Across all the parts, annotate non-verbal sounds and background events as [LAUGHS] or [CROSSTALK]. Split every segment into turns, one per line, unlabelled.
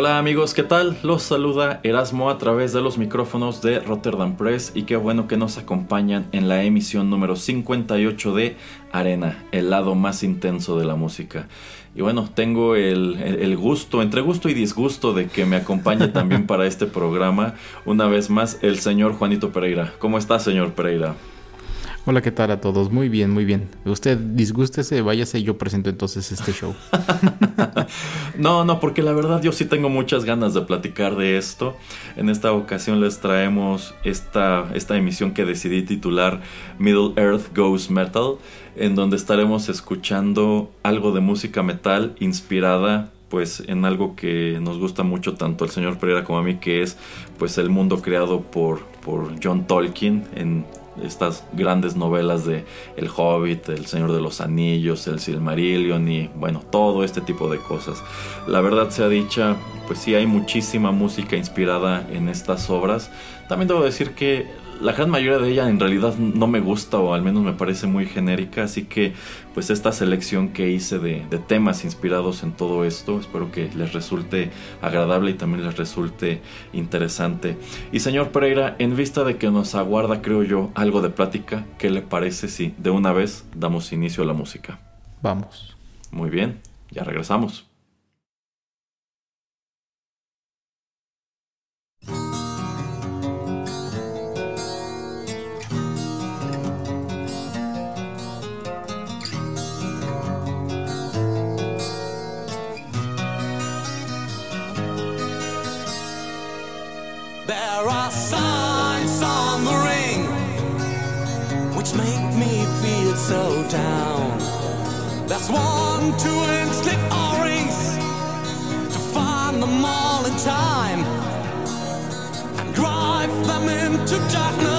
Hola amigos, ¿qué tal? Los saluda Erasmo a través de los micrófonos de Rotterdam Press y qué bueno que nos acompañan en la emisión número 58 de Arena, el lado más intenso de la música. Y bueno, tengo el, gusto, entre gusto y disgusto, de que me acompañe también para este programa, una vez más, el señor Juanito Pereira. ¿Cómo está, señor Pereira?
Hola, ¿qué tal a todos? Muy bien, muy bien. Usted disgústese, váyase, yo presento entonces este show. [LAUGHS]
no, no, porque la verdad yo sí tengo muchas ganas de platicar de esto. En esta ocasión les traemos esta, esta emisión que decidí titular Middle Earth Goes Metal, en donde estaremos escuchando algo de música metal inspirada pues en algo que nos gusta mucho tanto al señor Pereira como a mí que es pues el mundo creado por, por John Tolkien en estas grandes novelas de El Hobbit, El Señor de los Anillos, El Silmarillion y bueno, todo este tipo de cosas. La verdad sea dicha, pues sí hay muchísima música inspirada en estas obras. También debo decir que la gran mayoría de ella en realidad no me gusta o al menos me parece muy genérica, así que pues esta selección que hice de, temas inspirados en todo esto, espero que les resulte agradable y también les resulte interesante. Y señor Pereira, en vista de que nos aguarda, creo yo, algo de plática, ¿qué le parece si de una vez damos inicio a la música?
Vamos.
Muy bien, ya regresamos.
One, two, and slip or race to find them all in time and drive them into darkness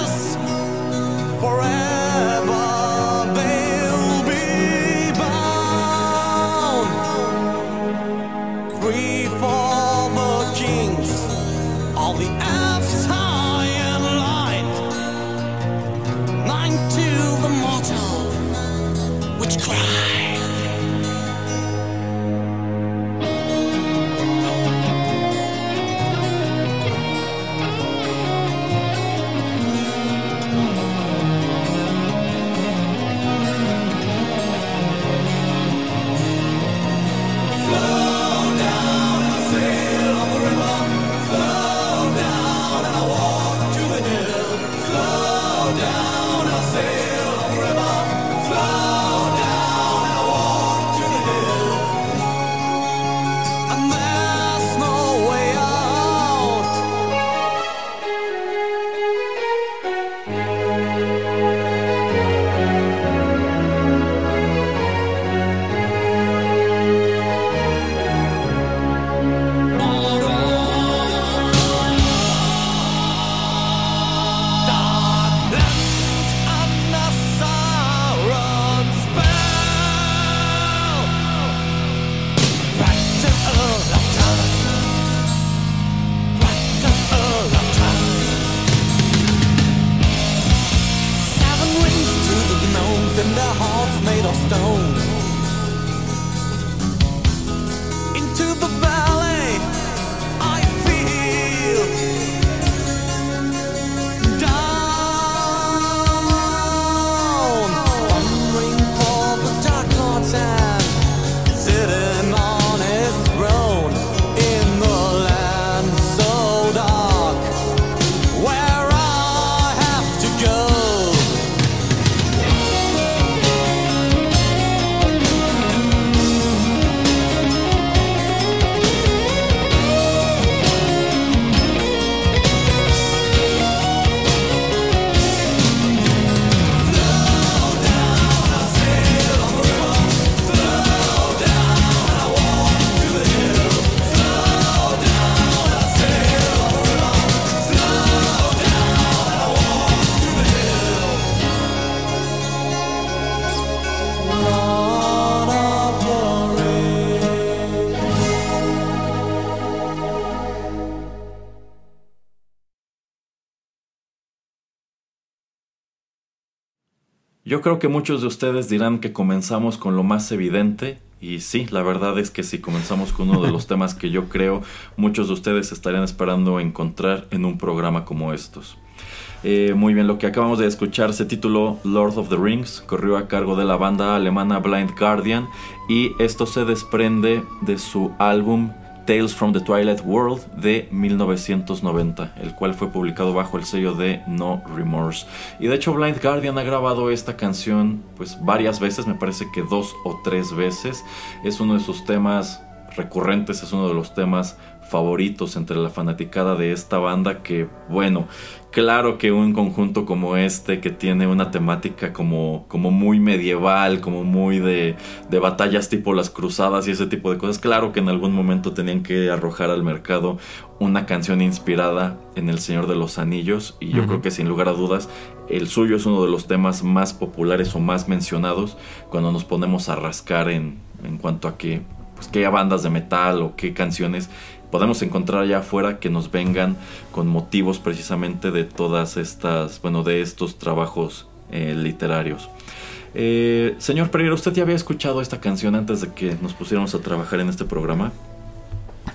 Yo creo que muchos de ustedes dirán que comenzamos con lo más evidente y sí, la verdad es que si comenzamos con uno de los [LAUGHS] temas que yo creo muchos de ustedes estarían esperando encontrar en un programa como estos. Eh, muy bien, lo que acabamos de escuchar se tituló Lord of the Rings, corrió a cargo de la banda alemana Blind Guardian y esto se desprende de su álbum Tales from the Twilight World de 1990, el cual fue publicado bajo el sello de No Remorse. Y de hecho Blind Guardian ha grabado esta canción pues varias veces, me parece que dos o tres veces. Es uno de sus temas recurrentes, es uno de los temas favoritos entre la fanaticada de esta banda que, bueno, claro que un conjunto como este que tiene una temática como, como muy medieval, como muy de, de batallas tipo las cruzadas y ese tipo de cosas, claro que en algún momento tenían que arrojar al mercado una canción inspirada en El Señor de los Anillos y yo creo que sin lugar a dudas el suyo es uno de los temas más populares o más mencionados cuando nos ponemos a rascar en, en cuanto a que pues, qué bandas de metal o qué canciones podemos encontrar allá afuera que nos vengan con motivos precisamente de todas estas, bueno, de estos trabajos eh, literarios. Eh, señor Pereira, ¿usted ya había escuchado esta canción antes de que nos pusiéramos a trabajar en este programa?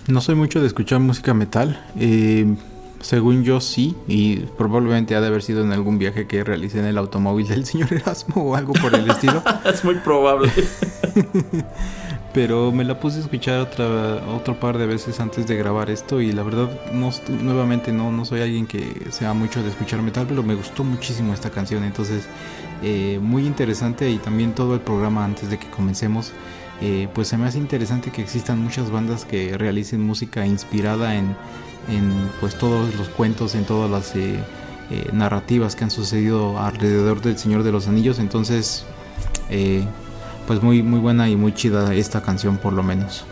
No soy mucho de escuchar música metal. Eh, según yo sí, y probablemente ha de haber sido en algún viaje que realicé en el automóvil del señor Erasmo o algo por el [LAUGHS] estilo.
es muy probable. [LAUGHS]
pero me la puse a escuchar otra, otro par de veces antes de grabar esto y la verdad no nuevamente no, no soy alguien que sea mucho de escuchar metal, pero me gustó muchísimo esta canción, entonces eh, muy interesante y también todo el programa antes de que comencemos. Eh, pues se me hace interesante que existan muchas bandas que realicen música inspirada en, en pues todos los cuentos, en todas las eh, narrativas que han sucedido alrededor del Señor de los Anillos. Entonces, pues muy, muy buena y muy chida esta canción por lo menos.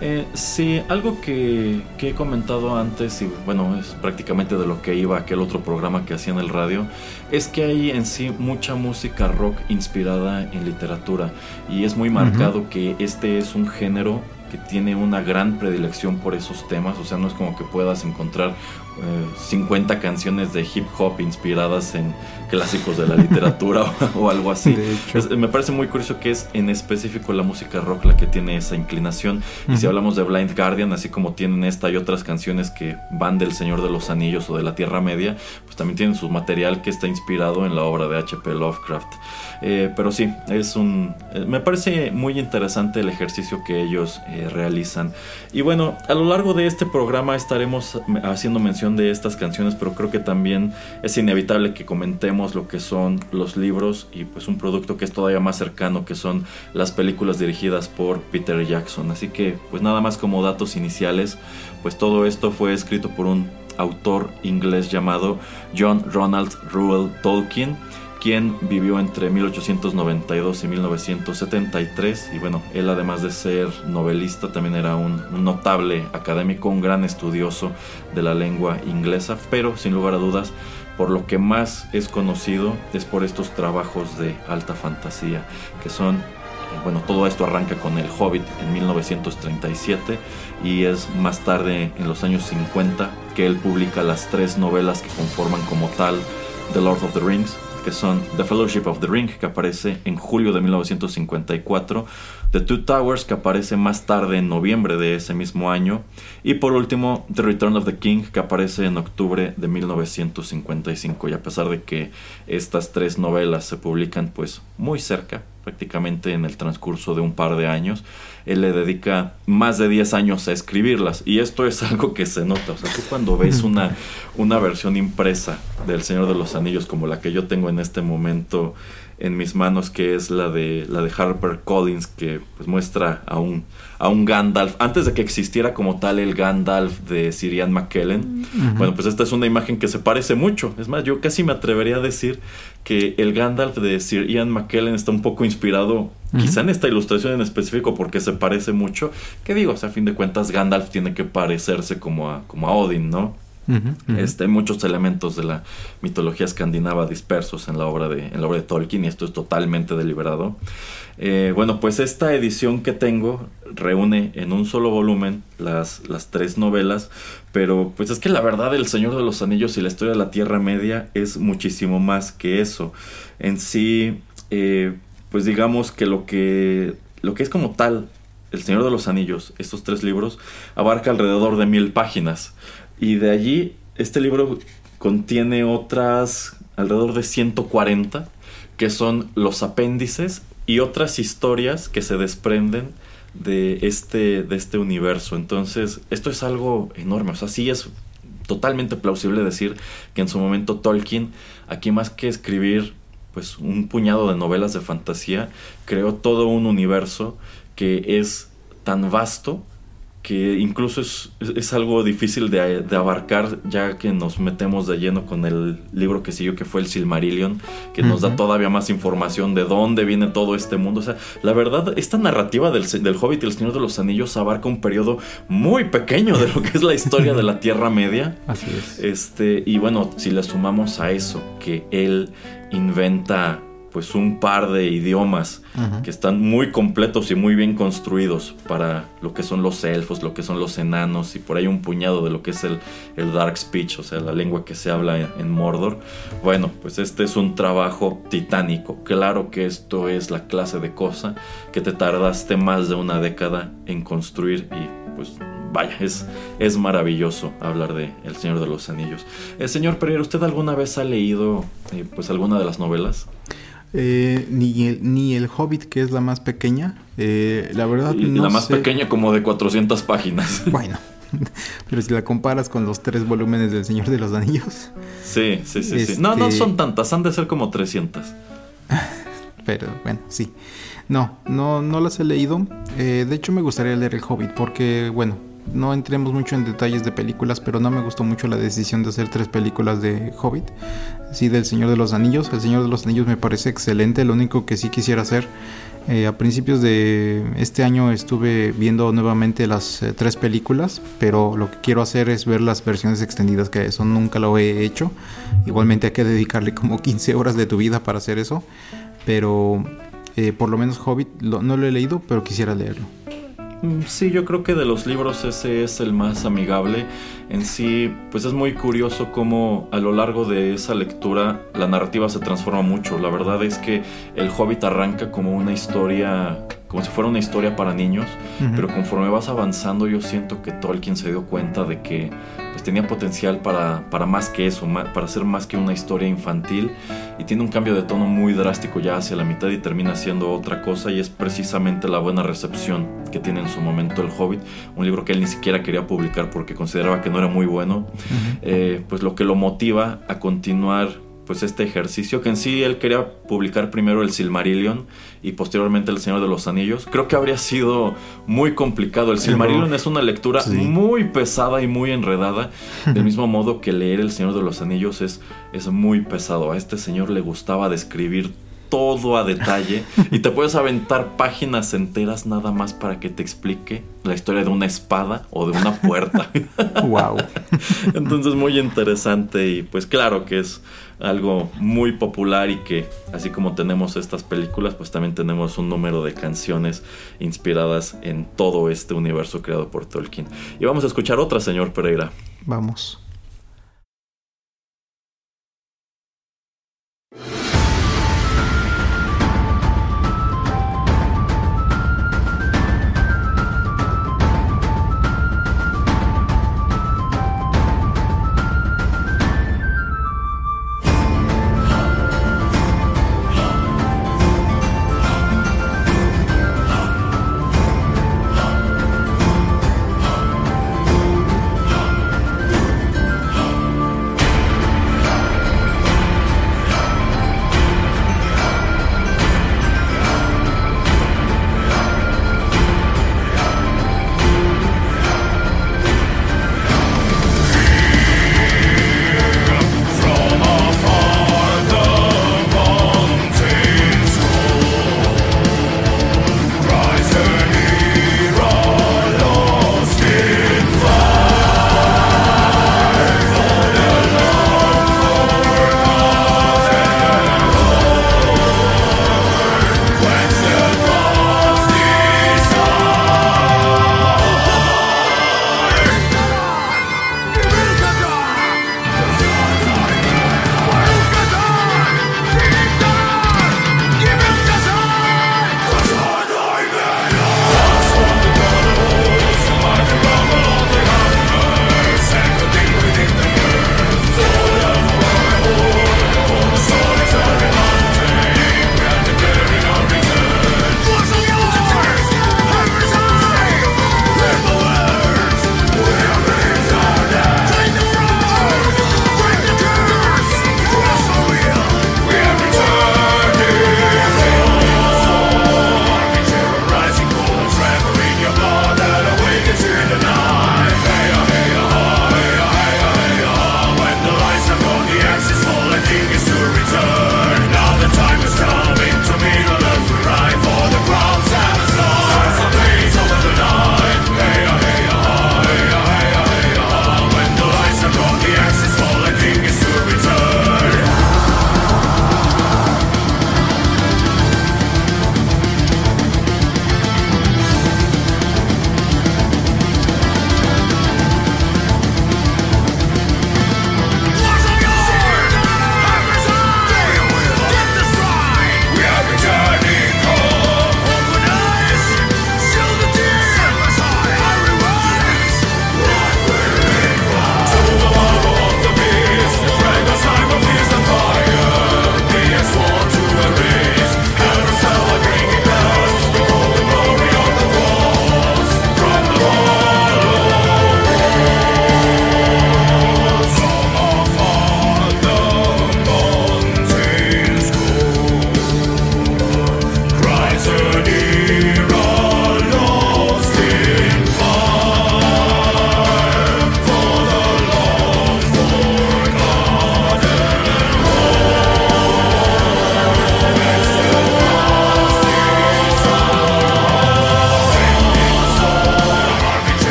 Eh, sí, algo que, que, he comentado antes, y bueno, es prácticamente de lo que iba aquel otro programa que hacía en el radio, es que hay en sí mucha música rock inspirada en literatura. Y es muy marcado que este es un género que tiene una gran predilección por esos temas, o sea, no es como que puedas encontrar 50 eh, canciones de hip hop inspiradas en clásicos de la literatura [LAUGHS] o, algo así. me parece muy curioso que es en específico la música rock la que tiene esa inclinación. Y si hablamos de Blind Guardian, así como tienen esta y otras canciones que van del Señor de los Anillos o de la Tierra Media, pues también tienen su material que está inspirado en la obra de H.P. Lovecraft. Eh, pero sí, es un. Eh, me parece muy interesante el ejercicio que ellos realizan. Y bueno, a lo largo de este programa estaremos haciendo mención de estas canciones, pero creo que también es inevitable que comentemos lo que son los libros y pues un producto que es todavía más cercano, que son las películas dirigidas por Peter Jackson. Así que pues nada más como datos iniciales, pues todo esto fue escrito por un autor inglés llamado John Ronald Reuel Tolkien quien vivió entre 1892 y 1973 y bueno, él además de ser novelista también era un, notable académico, un gran estudioso de la lengua inglesa, pero sin lugar a dudas por lo que más es conocido es por estos trabajos de alta fantasía que son eh, bueno, todo esto arranca con El Hobbit en 1937 y es más tarde, en los años 50, que él publica las tres novelas que conforman como tal The Lord of the Rings, que son The Fellowship of the Ring, que aparece en julio de 1954, The Two Towers, que aparece más tarde en noviembre de ese mismo año, y por último The Return of the King, que aparece en octubre de 1955. Y a pesar de que estas tres novelas se publican pues muy cerca, prácticamente en el transcurso de un par de años, él le dedica más de 10 años a escribirlas. Y esto es algo que se nota. O sea, tú cuando ves una, una versión impresa del Señor de los Anillos como la que yo tengo en este momento en mis manos, que es la de, la de Harper Collins, que pues muestra a un, a un Gandalf, antes de que existiera como tal el Gandalf de Sir Ian McKellen. Bueno, pues esta es una imagen que se parece mucho. Es más, yo casi me atrevería a decir que el Gandalf de Sir Ian McKellen está un poco inspirado, quizá en esta ilustración en específico, porque se parece mucho. ¿Qué digo? O sea, a fin de cuentas, Gandalf tiene que parecerse como a, como a Odin, ¿no? Hay muchos elementos de la mitología escandinava dispersos en la obra de, la obra de Tolkien y esto es totalmente deliberado. Eh, bueno, pues esta edición que tengo reúne en un solo volumen las, las tres novelas, pero pues es que la verdad El Señor de los Anillos y la historia de la Tierra Media es muchísimo más que eso. En sí, eh, pues digamos que lo que, lo que es como tal El Señor de los Anillos, estos tres libros, abarca alrededor de mil páginas. Y de allí, este libro contiene otras alrededor de 140, que son los apéndices y otras historias que se desprenden de este, de este universo. Entonces, esto es algo enorme. O sea, sí es totalmente plausible decir que en su momento Tolkien, aquí más que escribir pues un puñado de novelas de fantasía, creó todo un universo que es tan vasto que incluso es, es algo difícil de, de, abarcar ya que nos metemos de lleno con el libro que siguió que fue el Silmarillion, que nos da todavía más información de dónde viene todo este mundo. O sea, la verdad, esta narrativa del, del Hobbit y el Señor de los Anillos abarca un periodo muy pequeño de lo que es la historia de la [LAUGHS] Tierra Media.
Así es.
Este, y bueno, si le sumamos a eso que él inventa pues un par de idiomas que están muy completos y muy bien construidos para lo que son los elfos, lo que son los enanos y por ahí un puñado de lo que es el, el dark speech, o sea, la lengua que se habla en, en, Mordor. Bueno, pues este es un trabajo titánico. Claro que esto es la clase de cosa que te tardaste más de una década en construir y pues vaya, es, es maravilloso hablar de El Señor de los Anillos. Eh, señor Pereira, ¿usted alguna vez ha leído eh, pues alguna de las novelas?
Eh, ni, el, ni el Hobbit, que es la más pequeña. Eh, la verdad, no
La más
sé.
pequeña, como de 400 páginas. [LAUGHS]
Bueno, pero si la comparas con los tres volúmenes del Señor de los Anillos.
Sí, sí, sí. sí. No, no
Este-
son tantas, han de ser como 300. [LAUGHS]
Pero bueno, sí. No, no, no las he leído. Eh, de hecho, me gustaría leer El Hobbit porque, bueno, no entremos mucho en detalles de películas, pero no me gustó mucho la decisión de hacer tres películas de Hobbit. Sí, del Señor de los Anillos. El Señor de los Anillos me parece excelente. Lo único que sí quisiera hacer, eh, a principios de este año estuve viendo nuevamente las eh, tres películas, pero lo que quiero hacer es ver las versiones extendidas, que eso nunca lo he hecho. Igualmente hay que dedicarle como 15 horas de tu vida para hacer eso. Pero eh, por lo menos Hobbit no lo he leído, pero quisiera leerlo.
Mm, Sí, yo creo que de los libros ese es el más amigable. En sí, pues es muy curioso cómo a lo largo de esa lectura la narrativa se transforma mucho. La verdad es que el Hobbit arranca como una historia, como si fuera una historia para niños, pero conforme vas avanzando yo siento que Tolkien se dio cuenta de que pues tenía potencial para, para más que eso, para ser más que una historia infantil. Y tiene un cambio de tono muy drástico ya hacia la mitad y termina siendo otra cosa. Y es precisamente la buena recepción que tiene en su momento el Hobbit, un libro que él ni siquiera quería publicar porque consideraba que no era muy bueno, eh, pues lo que lo motiva a continuar pues este ejercicio que en sí él quería publicar primero el Silmarillion y posteriormente el Señor de los Anillos. Creo que habría sido muy complicado. El Silmarillion es una lectura
Sí.
muy pesada y muy enredada, [LAUGHS] del mismo modo que leer el Señor de los Anillos es, es muy pesado. A este señor le gustaba describir todo a detalle [LAUGHS] y te puedes aventar páginas enteras nada más para que te explique la historia de una espada o de una puerta. [LAUGHS]
Wow.
Entonces muy interesante y pues claro que es algo muy popular y que así como tenemos estas películas pues también tenemos un número de canciones inspiradas en todo este universo creado por Tolkien. Y vamos a escuchar otra, señor Pereira.
Vamos.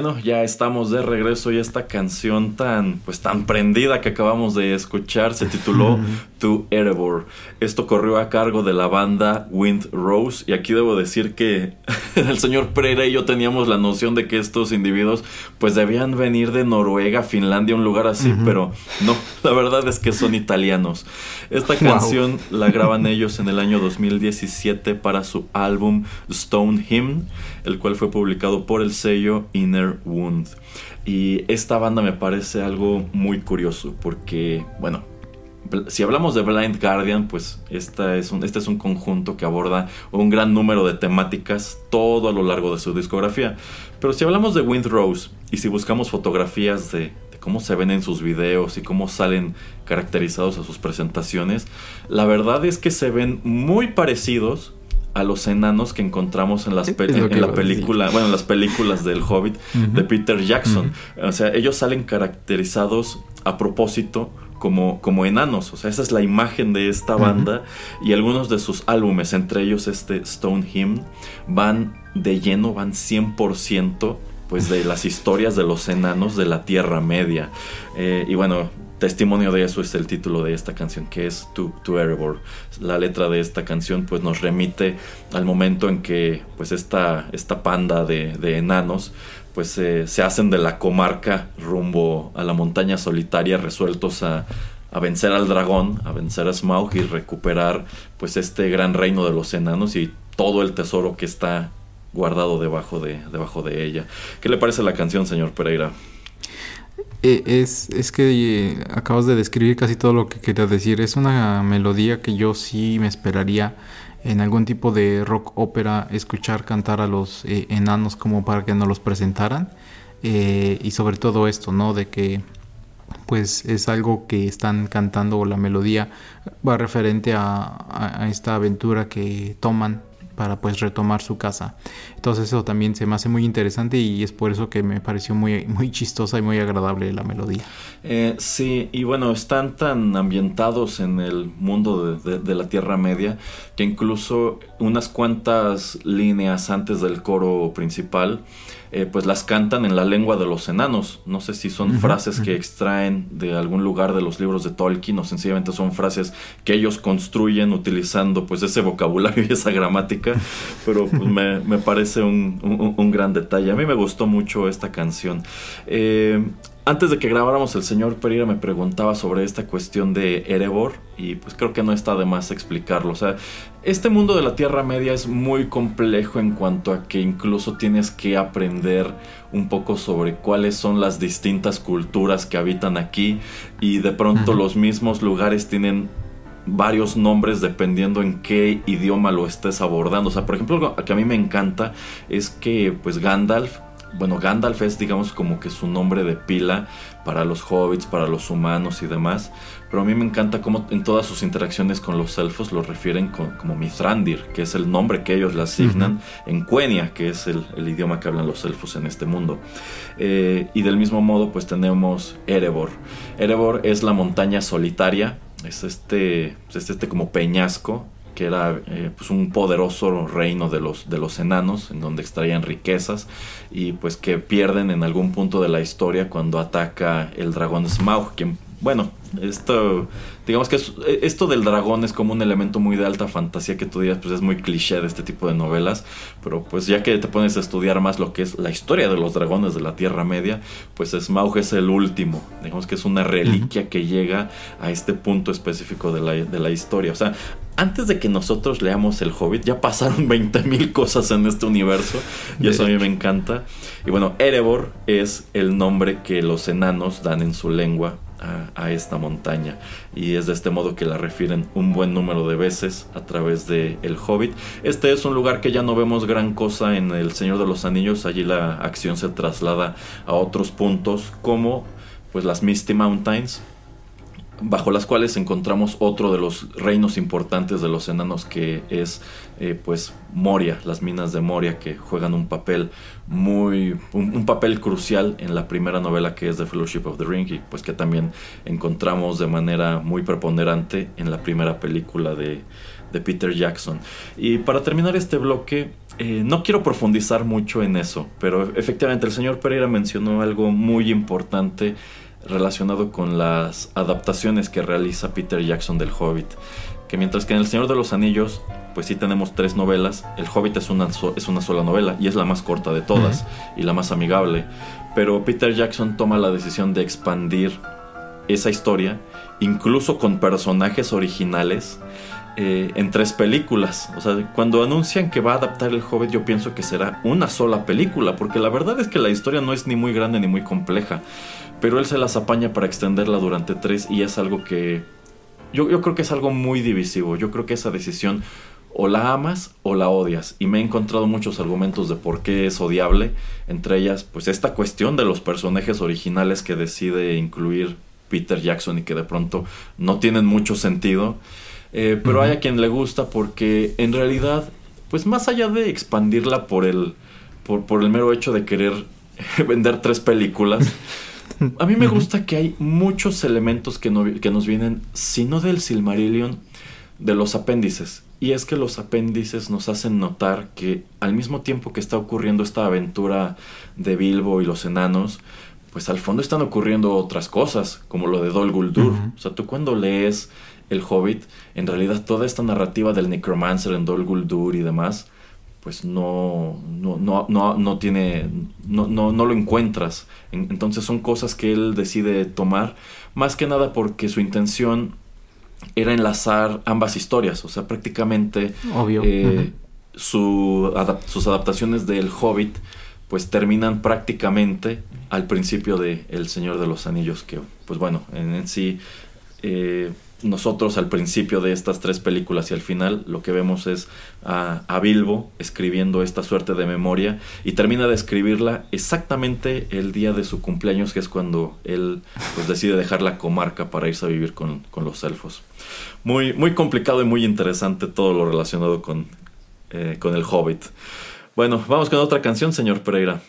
Bueno, ya estamos de regreso y esta canción tan pues tan prendida que acabamos de escuchar se tituló To Erebor. Esto corrió a cargo de la banda Wind Rose y aquí debo decir que [LAUGHS] el señor Pereira y yo teníamos la noción de que estos individuos pues debían venir de Noruega, Finlandia, un lugar así, pero no, la verdad es que son italianos. Esta canción la graban ellos en el año 2017 para su álbum Stone Hymn, el cual fue publicado por el sello Inner Wound. Y esta banda me parece algo muy curioso porque, bueno, si hablamos de Blind Guardian, pues esta es un, este es un conjunto que aborda un gran número de temáticas todo a lo largo de su discografía. Pero si hablamos de Wind Rose y si buscamos fotografías de, de cómo se ven en sus videos y cómo salen caracterizados a sus presentaciones, la verdad es que se ven muy parecidos a los enanos que encontramos en, las en la película, bueno, en las películas del Hobbit de Peter Jackson. O sea, ellos salen caracterizados a propósito como, como enanos. O sea, esa es la imagen de esta banda. Y algunos de sus álbumes, entre ellos este Stone Hymn, van de lleno, van 100% pues de las historias de los enanos de la Tierra Media. Eh, y bueno, testimonio de eso es el título de esta canción, que es To, to Erebor. La letra de esta canción pues nos remite al momento en que pues esta, esta panda de, de enanos pues eh, se hacen de la comarca rumbo a la montaña solitaria resueltos a, a vencer al dragón, a vencer a Smaug y recuperar pues este gran reino de los enanos y todo el tesoro que está guardado debajo de, debajo de ella. ¿Qué le parece la canción, señor Pereira?
Eh, es, es que eh, acabas de describir casi todo lo que quería decir. Es una melodía que yo sí me esperaría en algún tipo de rock ópera escuchar cantar a los eh, enanos como para que nos los presentaran. Y sobre todo esto, ¿no? De que pues es algo que están cantando o la melodía va referente a esta aventura que toman para pues retomar su casa. Entonces eso también se me hace muy interesante y es por eso que me pareció muy, muy chistosa y muy agradable la melodía.
Eh, sí, y bueno, están tan ambientados en el mundo de, la Tierra Media que incluso unas cuantas líneas antes del coro principal, eh, pues las cantan en la lengua de los enanos. No sé si son frases que extraen de algún lugar de los libros de Tolkien o sencillamente son frases que ellos construyen utilizando pues ese vocabulario [LAUGHS] y esa gramática, pero pues me, me parece un, un- un gran detalle. A mí me gustó mucho esta canción. Eh, antes de que grabáramos, el señor Pereira me preguntaba sobre esta cuestión de Erebor y pues creo que no está de más explicarlo. O sea, este mundo de la Tierra Media es muy complejo en cuanto a que incluso tienes que aprender un poco sobre cuáles son las distintas culturas que habitan aquí y de pronto los mismos lugares tienen varios nombres dependiendo en qué idioma lo estés abordando. O sea, por ejemplo, algo que a mí me encanta es que pues Gandalf bueno, Gandalf es digamos como que su nombre de pila para los hobbits, para los humanos y demás. Pero a mí me encanta cómo en todas sus interacciones con los elfos lo refieren con- como Mithrandir, que es el nombre que ellos le asignan en Quenya, que es el, el idioma que hablan los elfos en este mundo. Eh, y del mismo modo pues tenemos Erebor. Erebor es la montaña solitaria, es este, es este como peñasco que era eh, pues un poderoso reino de los, de los enanos, en donde extraían riquezas y pues que pierden en algún punto de la historia cuando ataca el dragón Smaug, quien, bueno, esto, digamos que es- esto del dragón es como un elemento muy de alta fantasía que tú digas, pues es muy cliché de este tipo de novelas, pero pues ya que te pones a estudiar más lo que es la historia de los dragones de la Tierra Media, pues Smaug es el último, digamos que es una reliquia que llega a este punto específico de la, de la historia, o sea, antes de que nosotros leamos El Hobbit, ya pasaron [LAUGHS] 20.000 cosas en este universo. Y eso a mí me encanta. Y bueno, Erebor es el nombre que los enanos dan en su lengua a, esta montaña. Y es de este modo que la refieren un buen número de veces a través de El Hobbit. Este es un lugar que ya no vemos gran cosa en El Señor de los Anillos. Allí la acción se traslada a otros puntos como pues las Misty Mountains bajo las cuales encontramos otro de los reinos importantes de los enanos que es eh, pues Moria, las minas de Moria que juegan un papel muy un, papel crucial en la primera novela que es The Fellowship of the Ring y pues que también encontramos de manera muy preponderante en la primera película de, de Peter Jackson. Y para terminar este bloque eh, no quiero profundizar mucho en eso, pero efectivamente el señor Pereira mencionó algo muy importante relacionado con las adaptaciones que realiza Peter Jackson del Hobbit. Que mientras que en El Señor de los Anillos, pues sí tenemos tres novelas, El Hobbit es una, es una sola novela y es la más corta de todas y la más amigable. Pero Peter Jackson toma la decisión de expandir esa historia, incluso con personajes originales, eh, en tres películas. O sea, cuando anuncian que va a adaptar El Hobbit, yo pienso que será una sola película, porque la verdad es que la historia no es ni muy grande ni muy compleja pero él se las apaña para extenderla durante tres y es algo que yo, yo, creo que es algo muy divisivo. Yo creo que esa decisión o la amas o la odias. Y me he encontrado muchos argumentos de por qué es odiable. Entre ellas, pues esta cuestión de los personajes originales que decide incluir Peter Jackson y que de pronto no tienen mucho sentido. Eh, pero hay a quien le gusta porque en realidad, pues más allá de expandirla por el, por, por el mero hecho de querer [LAUGHS] vender tres películas, [LAUGHS] A mí me gusta que hay muchos elementos que, que nos vienen, si no del Silmarillion, de los apéndices. Y es que los apéndices nos hacen notar que al mismo tiempo que está ocurriendo esta aventura de Bilbo y los enanos, pues al fondo están ocurriendo otras cosas, como lo de Dol Guldur. O sea, tú cuando lees El Hobbit, en realidad toda esta narrativa del Necromancer en Dol Guldur y demás, pues no, no, no, no, no tiene, no, no, no, lo encuentras. Entonces son cosas que él decide tomar, más que nada porque su intención era enlazar ambas historias, o sea, prácticamente
Obvio.
Eh, su sus adaptaciones del Hobbit pues terminan prácticamente al principio de El Señor de los Anillos, que pues bueno, en, sí... Eh, nosotros al principio de estas tres películas y al final lo que vemos es a, Bilbo escribiendo esta suerte de memoria y termina de escribirla exactamente el día de su cumpleaños que es cuando él pues, decide dejar la comarca para irse a vivir con, los elfos. Muy, muy complicado y muy interesante todo lo relacionado con, eh, con el hobbit. Bueno, vamos con otra canción, señor Pereira.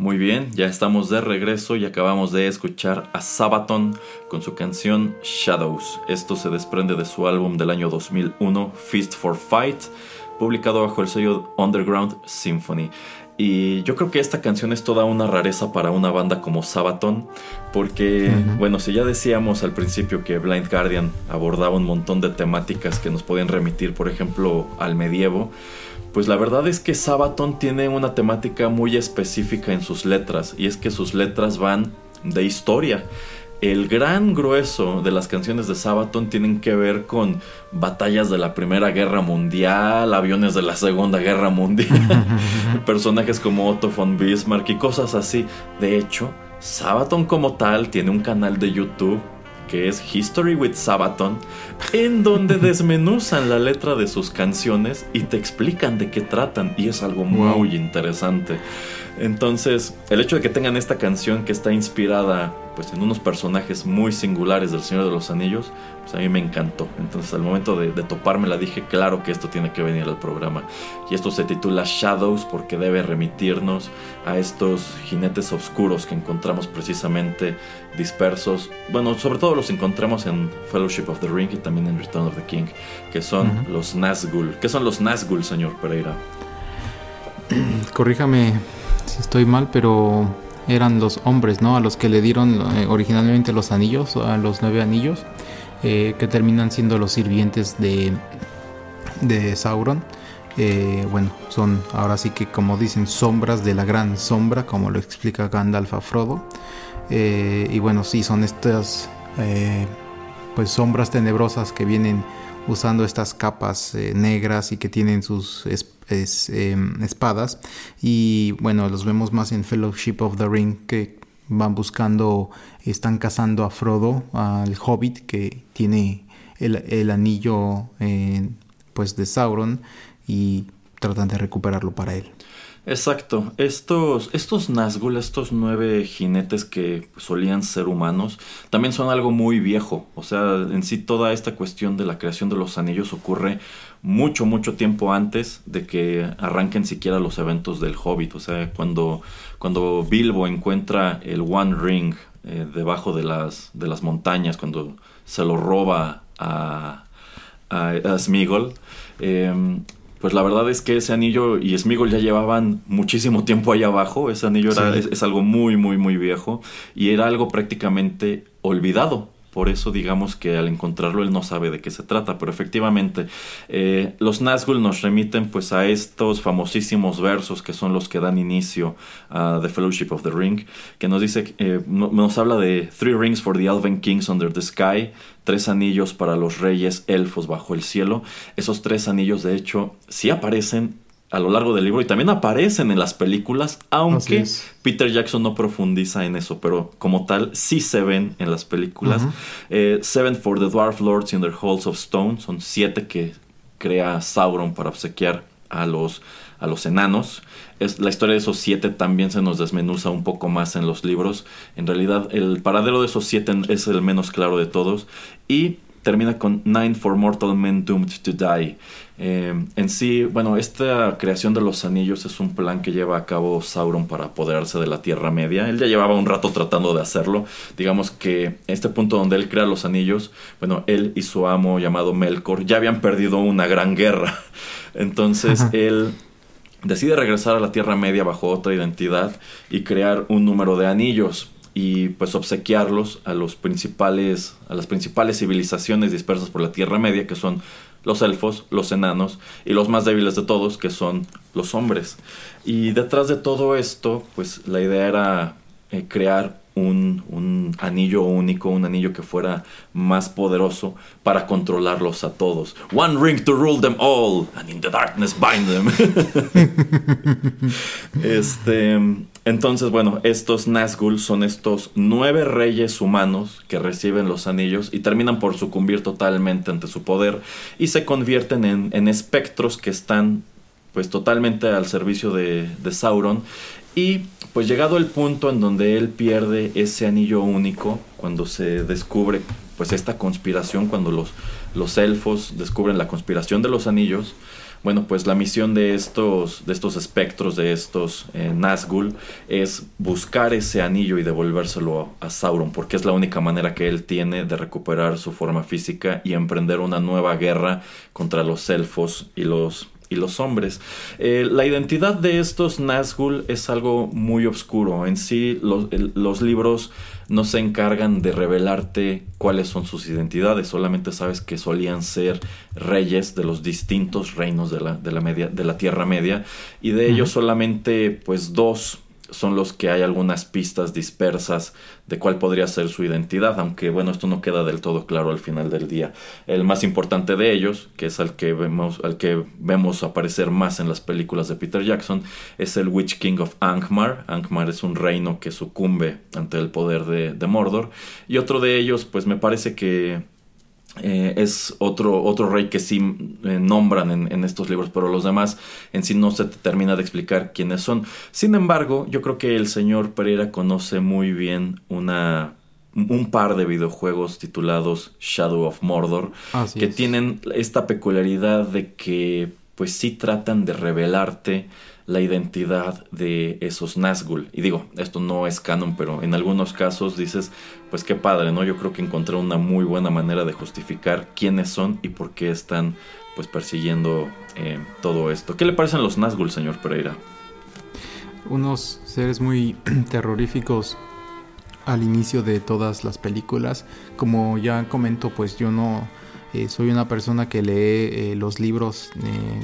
Muy bien, ya estamos de regreso y acabamos de escuchar a Sabaton con su canción Shadows. Esto se desprende de su álbum del año 2001, Feast for Fight, publicado bajo el sello Underground Symphony. Y yo creo que esta canción es toda una rareza para una banda como Sabaton, porque, bueno, si ya decíamos al principio que Blind Guardian abordaba un montón de temáticas que nos podían remitir, por ejemplo, al medievo, pues la verdad es que Sabaton tiene una temática muy específica en sus letras, y es que sus letras van de historia. El gran grueso de las canciones de Sabaton tienen que ver con batallas de la Primera Guerra Mundial, aviones de la Segunda Guerra Mundial, [LAUGHS] personajes como Otto von Bismarck y cosas así. De hecho, Sabaton como tal tiene un canal de YouTube que es History with Sabaton, en donde [LAUGHS] desmenuzan la letra de sus canciones y te explican de qué tratan y es algo muy interesante. Entonces, el hecho de que tengan esta canción que está inspirada pues en unos personajes muy singulares del Señor de los Anillos, pues a mí me encantó. Entonces, al momento de, de topármela dije, claro que esto tiene que venir al programa. Y esto se titula Shadows porque debe remitirnos a estos jinetes oscuros que encontramos precisamente dispersos. Bueno, sobre todo los encontramos en Fellowship of the Ring y también en Return of the King, que son los Nazgûl. ¿Qué son los Nazgûl, señor Pereira? [CLEARS THROAT]
Corríjame si estoy mal, pero eran los hombres, ¿no? A los que le dieron eh, originalmente los anillos, a los nueve anillos, eh, que terminan siendo los sirvientes de, de Sauron. Eh, bueno, son ahora sí que como dicen sombras de la gran sombra, como lo explica Gandalf a Frodo. y bueno, sí, son estas pues sombras tenebrosas que vienen usando estas capas negras y que tienen sus Em, espadas. Y bueno, los vemos más en Fellowship of the Ring que van buscando, están cazando a Frodo, al hobbit que tiene el, anillo pues de Sauron y tratan de recuperarlo para él.
Exacto. Estos, estos estos nueve jinetes que solían ser humanos, también son algo muy viejo. O sea, en sí toda esta cuestión de la creación de los anillos ocurre mucho, mucho tiempo antes de que arranquen siquiera los eventos del Hobbit. O sea, cuando, cuando Bilbo encuentra el One Ring eh, debajo de las, de las montañas, cuando se lo roba a, a, a Smigol, em, pues la verdad es que ese anillo y Smigol ya llevaban muchísimo [LAUGHS] tiempo ahí abajo. Ese anillo era, es, algo muy, muy, muy viejo y era algo prácticamente olvidado. Por eso digamos que al encontrarlo él no sabe de qué se trata, pero efectivamente eh, los Nazgûl nos remiten pues a estos famosísimos versos que son los que dan inicio a The Fellowship of the Ring, que nos dice, eh, nos habla de Three Rings for the Elven Kings Under the Sky, tres anillos para los reyes elfos bajo el cielo. Esos tres anillos de hecho sí aparecen a lo largo del libro y también aparecen en las películas, aunque Peter Jackson no profundiza en eso, pero como tal sí se ven en las películas. Eh, Seven for the Dwarf Lords in their Halls of Stone, son siete que crea Sauron para obsequiar a los, a los enanos. Es, la historia de esos siete también se nos desmenuza un poco más en los libros. En realidad el paradero de esos siete es el menos claro de todos. Y termina con Nine for Mortal Men Doomed to Die. Eh, en sí, bueno, esta creación de los anillos es un plan que lleva a cabo Sauron para apoderarse de la Tierra Media. Él ya llevaba un rato tratando de hacerlo. Digamos que este punto donde él crea los anillos, bueno, él y su amo llamado Melkor ya habían perdido una gran guerra. [LAUGHS] Entonces él decide regresar a la Tierra Media bajo otra identidad y crear un número de anillos y pues obsequiarlos a los principales a las principales civilizaciones dispersas por la Tierra Media que son los elfos, los enanos y los más débiles de todos, que son los hombres. Y detrás de todo esto, pues la idea era eh, crear un, un, anillo único, un anillo que fuera más poderoso para controlarlos a todos. One ring to rule them all, and in the darkness bind them. [LAUGHS] este, entonces, bueno, estos Nazgûl son estos nueve reyes humanos que reciben los anillos y terminan por sucumbir totalmente ante su poder y se convierten en, espectros que están pues totalmente al servicio de, Sauron. Y pues llegado el punto en donde él pierde ese anillo único, cuando se descubre pues esta conspiración, cuando los elfos descubren la conspiración de los anillos, Bueno, pues la misión de estos, de estos espectros, de estos eh, Nazgûl, es buscar ese anillo y devolvérselo a Sauron, porque es la única manera que él tiene de recuperar su forma física y emprender una nueva guerra contra los elfos y los y los hombres. Eh, la identidad de estos Nazgûl es algo muy oscuro. En sí, los, los, libros no se encargan de revelarte cuáles son sus identidades. Solamente sabes que solían ser reyes de los distintos reinos de la, de la, media, de la Tierra Media. Y de ellos solamente, pues, dos son los que hay algunas pistas dispersas de cuál podría ser su identidad, aunque bueno, esto no queda del todo claro al final del día. El más importante de ellos, que es al que vemos, al que vemos aparecer más en las películas de Peter Jackson, es el Witch King of Angmar. Angmar es un reino que sucumbe ante el poder de, de Mordor. Y otro de ellos, pues me parece que eh, es otro, otro rey que sí eh, nombran en, estos libros, pero los demás en sí no se termina de explicar quiénes son. Sin embargo, yo creo que el señor Pereira conoce muy bien una, un par de videojuegos titulados Shadow of Mordor, que tienen esta peculiaridad de que pues sí tratan de revelarte la identidad de esos Nazgûl. Y digo, esto no es canon, pero en algunos casos dices, pues qué padre, ¿no? Yo creo que encontré una muy buena manera de justificar quiénes son y por qué están pues persiguiendo eh, todo esto. ¿Qué le parecen los Nazgûl, señor Pereira?
Unos seres muy [CLEARS THROAT] terroríficos al inicio de todas las películas. Como ya comento, pues yo no eh, soy una persona que lee eh, los libros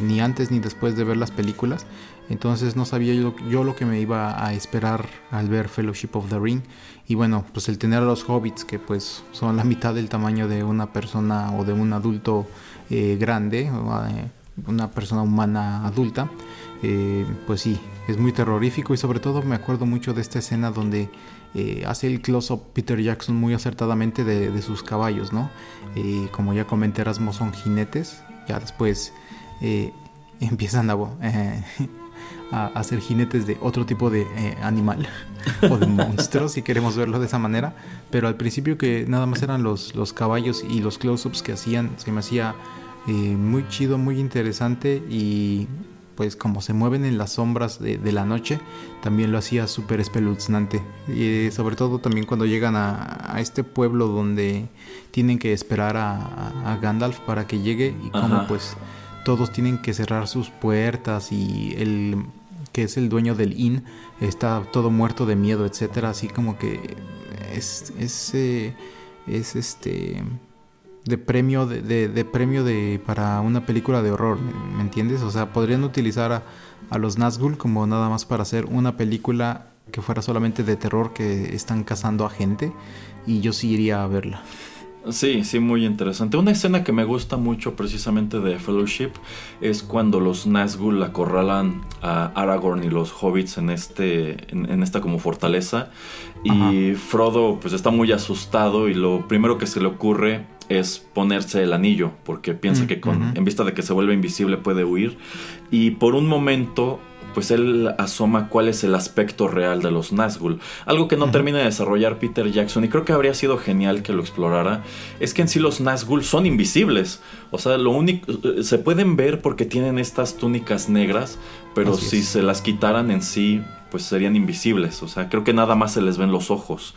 ni antes ni después de ver las películas. Entonces no sabía yo, lo que me iba a esperar al ver Fellowship of the Ring. Y bueno, pues el tener a los hobbits que pues son la mitad del tamaño de una persona o de un adulto eh, grande, eh, una persona humana adulta, eh, pues sí, es muy terrorífico y sobre todo me acuerdo mucho de esta escena donde hace el close-up Peter Jackson muy acertadamente de, sus caballos, ¿no? como ya comenté, Erasmo son jinetes, ya después [LAUGHS] empiezan a [LAUGHS] a, ser jinetes de otro tipo de eh, animal [LAUGHS] o de monstruo, si queremos verlo de esa manera. Pero al principio que nada más eran los, los caballos y los close-ups que hacían, se me hacía eh, muy chido, muy interesante y pues como se mueven en las sombras de, la noche, también lo hacía súper espeluznante. Y sobre todo también cuando llegan a, este pueblo donde tienen que esperar a, Gandalf para que llegue y como pues todos tienen que cerrar sus puertas y el que es el dueño del inn está todo muerto de miedo, etcétera, así como que es, es, eh, es este de premio de, de, premio de para una película de horror, ¿me, entiendes? O sea, podrían utilizar a, a los Nazgûl como nada más para hacer una película que fuera solamente de terror que están cazando a gente y yo sí iría a verla.
Sí, sí, muy interesante. Una escena que me gusta mucho precisamente de Fellowship es cuando los Nazgûl acorralan a Aragorn y los hobbits en, este, en, esta como fortaleza. Y Frodo pues está muy asustado y lo primero que se le ocurre es ponerse el anillo porque piensa mm, que con, en vista de que se vuelve invisible puede huir. Y por un momento pues él asoma cuál es el aspecto real de los Nazgûl. Algo que no termina de desarrollar Peter Jackson y creo que habría sido genial que lo explorara, es que en sí los Nazgûl son invisibles. O sea, lo único eh, se pueden ver porque tienen estas túnicas negras, pero si se las quitaran en sí pues serían invisibles. O sea, creo que nada más se les ven los ojos.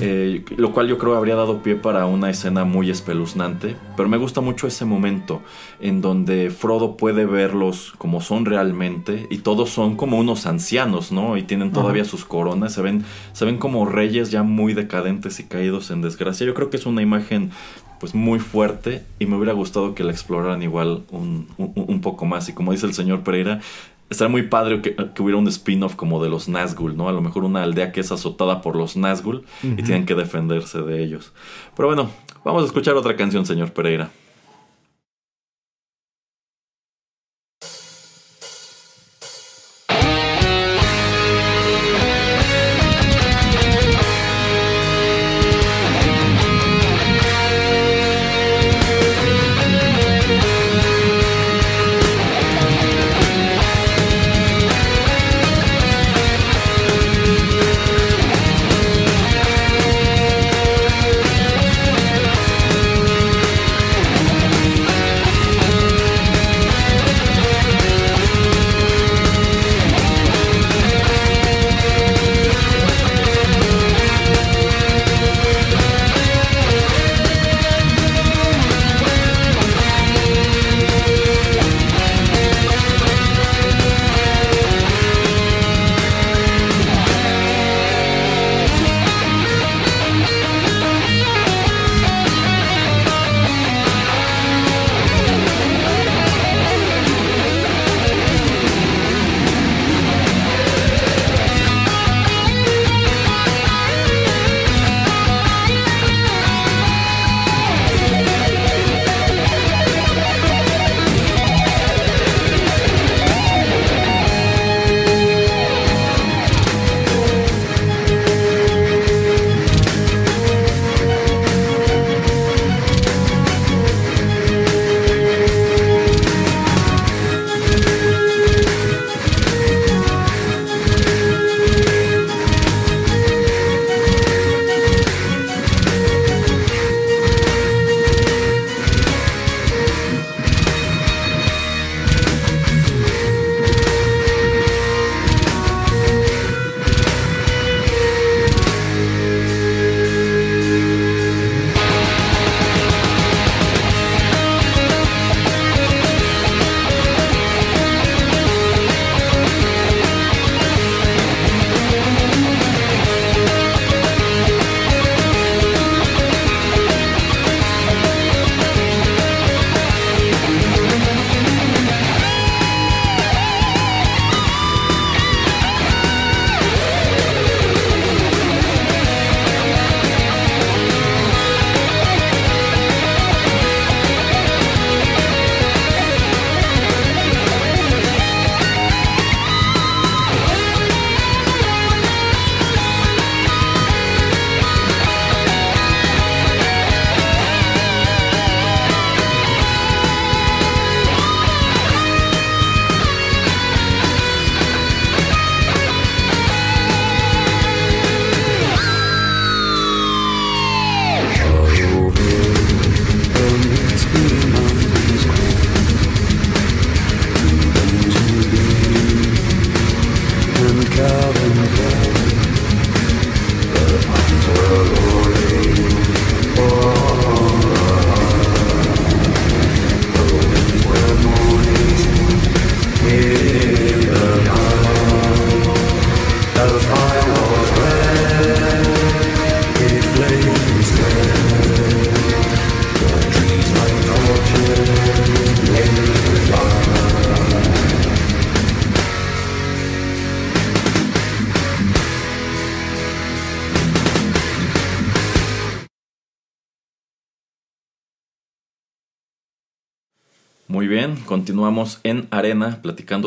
Eh, lo cual yo creo habría dado pie para una escena muy espeluznante. Pero me gusta mucho ese momento en donde Frodo puede verlos como son realmente. Y todos son como unos ancianos, ¿no? Y tienen todavía sus coronas. Se ven, se ven como reyes ya muy decadentes y caídos en desgracia. Yo creo que es una imagen pues muy fuerte y me hubiera gustado que la exploraran igual un, un poco más. Y como dice el señor Pereira, Estaría muy padre que, hubiera un spin-off como de los Nazgûl, ¿no? A lo mejor una aldea que es azotada por los Nazgûl y tienen que defenderse de ellos. Pero bueno, vamos a escuchar otra canción, señor Pereira.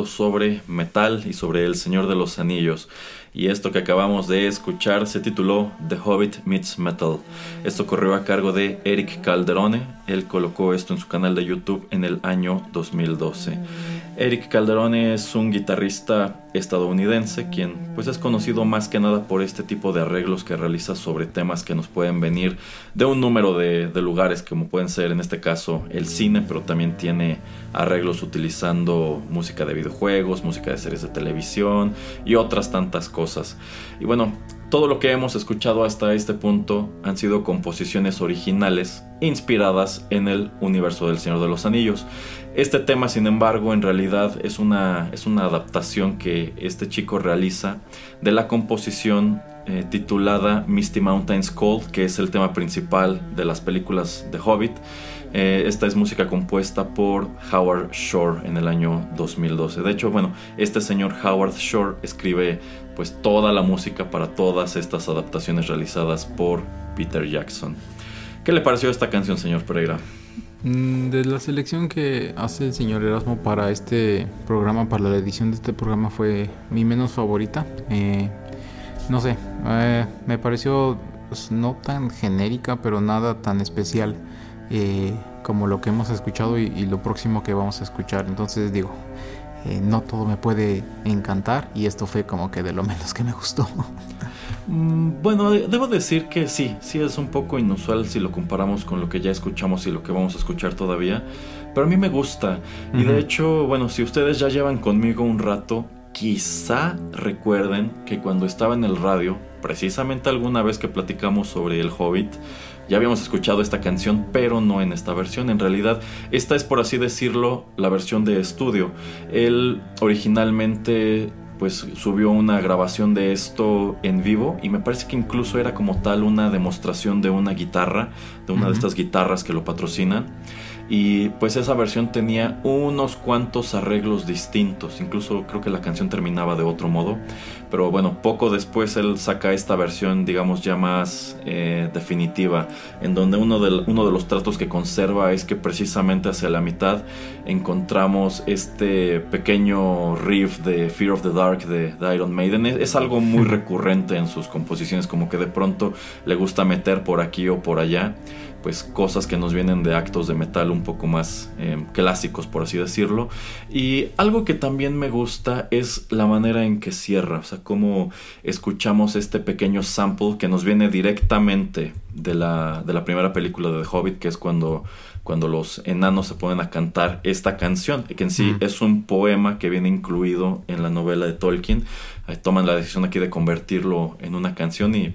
Platicando sobre metal y sobre El Señor de los Anillos. Y esto que acabamos de escuchar se tituló The Hobbit Meets Metal. Esto corrió a cargo de Eric Calderone. Él colocó esto en su canal de YouTube en el año 2012. Eric Calderone es un guitarrista estadounidense quien pues es conocido más que nada por este tipo de arreglos que realiza sobre temas que nos pueden venir de un número de, de lugares como pueden ser en este caso el cine pero también tiene arreglos utilizando música de videojuegos, música de series de televisión y otras tantas cosas. Y bueno, todo lo que hemos escuchado hasta este punto han sido composiciones originales inspiradas en el universo del Señor de los Anillos. Este tema, sin embargo, en realidad es una, es una adaptación que este chico realiza de la composición eh, titulada Misty Mountains Cold, que es el tema principal de las películas de Hobbit. Eh, esta es música compuesta por Howard Shore en el año 2012. De hecho, bueno, este señor Howard Shore escribe pues toda la música para todas estas adaptaciones realizadas por Peter Jackson. ¿Qué le pareció esta canción, señor Pereira?
Mm, de la selección que hace el señor Erasmo para este programa, para la edición de este programa, fue mi menos favorita. Eh, no sé, eh, me pareció pues, no tan genérica, pero nada tan especial eh, como lo que hemos escuchado y, lo próximo que vamos a escuchar. Entonces digo, eh, no todo me puede encantar y esto fue como que de lo menos que me gustó. [LAUGHS]
Mm, bueno, debo decir que sí, sí es un poco inusual si lo comparamos con lo que ya escuchamos y lo que vamos a escuchar todavía, pero a mí me gusta y de hecho, bueno, si ustedes ya llevan conmigo un rato, quizá recuerden que cuando estaba en el radio, precisamente alguna vez que platicamos sobre el Hobbit, ya habíamos escuchado esta canción, pero no en esta versión. En realidad, esta es, por así decirlo, la versión de estudio. Él originalmente pues subió una grabación de esto en vivo y me parece que incluso era como tal una demostración de una guitarra, de una uh -huh. de estas guitarras que lo patrocinan. Y pues esa versión tenía unos cuantos arreglos distintos, incluso creo que la canción terminaba de otro modo. Pero bueno, poco después él saca esta versión, digamos, ya más eh, definitiva, en donde uno de, uno de los tratos que conserva es que precisamente hacia la mitad encontramos este pequeño riff de Fear of the Dark de, de Iron Maiden. Es, es algo muy [LAUGHS] recurrente en sus composiciones, como que de pronto le gusta meter por aquí o por allá pues cosas que nos vienen de actos de metal un poco más eh, clásicos por así decirlo. Y algo que también me gusta es la manera en que cierra o sea cómo escuchamos este pequeño sample que nos viene directamente de la, de la primera película de The Hobbit que es cuando cuando los enanos se ponen a cantar esta canción, que en sí mm. es un poema que viene incluido en la novela de Tolkien. Toman la decisión aquí de convertirlo en una canción y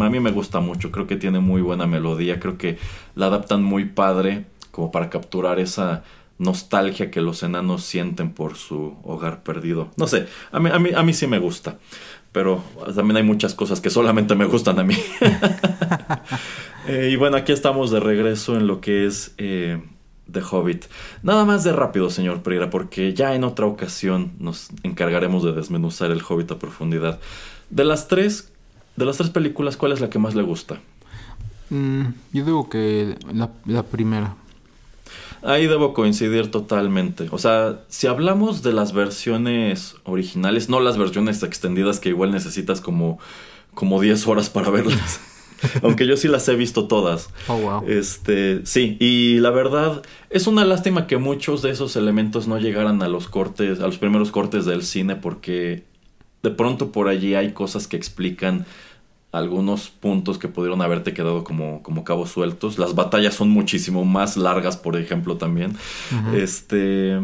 a mí me gusta mucho, creo que tiene muy buena melodía, creo que la adaptan muy padre como para capturar esa nostalgia que los enanos sienten por su hogar perdido. No sé, a mí, a mí, a mí sí me gusta, pero también hay muchas cosas que solamente me gustan a mí. [LAUGHS] Eh, y bueno, aquí estamos de regreso en lo que es eh, The Hobbit. Nada más de rápido, señor Pereira, porque ya en otra ocasión nos encargaremos de desmenuzar el Hobbit a profundidad. De las tres, de las tres películas, ¿cuál es la que más le gusta?
Mm, yo digo que la, la primera.
Ahí debo coincidir totalmente. O sea, si hablamos de las versiones originales, no las versiones extendidas que igual necesitas como, como 10 horas para verlas. [LAUGHS] [LAUGHS] Aunque yo sí las he visto todas.
Oh, wow.
Este, sí, y la verdad es una lástima que muchos de esos elementos no llegaran a los cortes, a los primeros cortes del cine porque de pronto por allí hay cosas que explican algunos puntos que pudieron haberte quedado como, como cabos sueltos. Las batallas son muchísimo más largas, por ejemplo, también. Uh -huh. Este.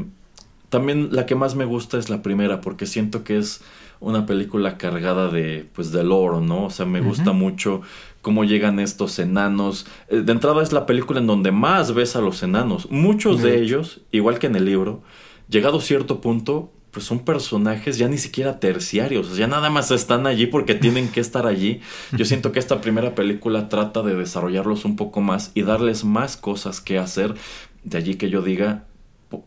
También la que más me gusta es la primera, porque siento que es una película cargada de, pues, de lore, ¿no? O sea, me uh -huh. gusta mucho cómo llegan estos enanos. Eh, De entrada es la película en donde más ves a los enanos. Muchos de ellos, igual que en el libro, llegado a cierto punto, pues son personajes ya ni siquiera terciarios, ya nada más están allí porque tienen que estar allí. Yo siento que esta primera película trata de desarrollarlos un poco más y darles más cosas que hacer. De allí que yo diga,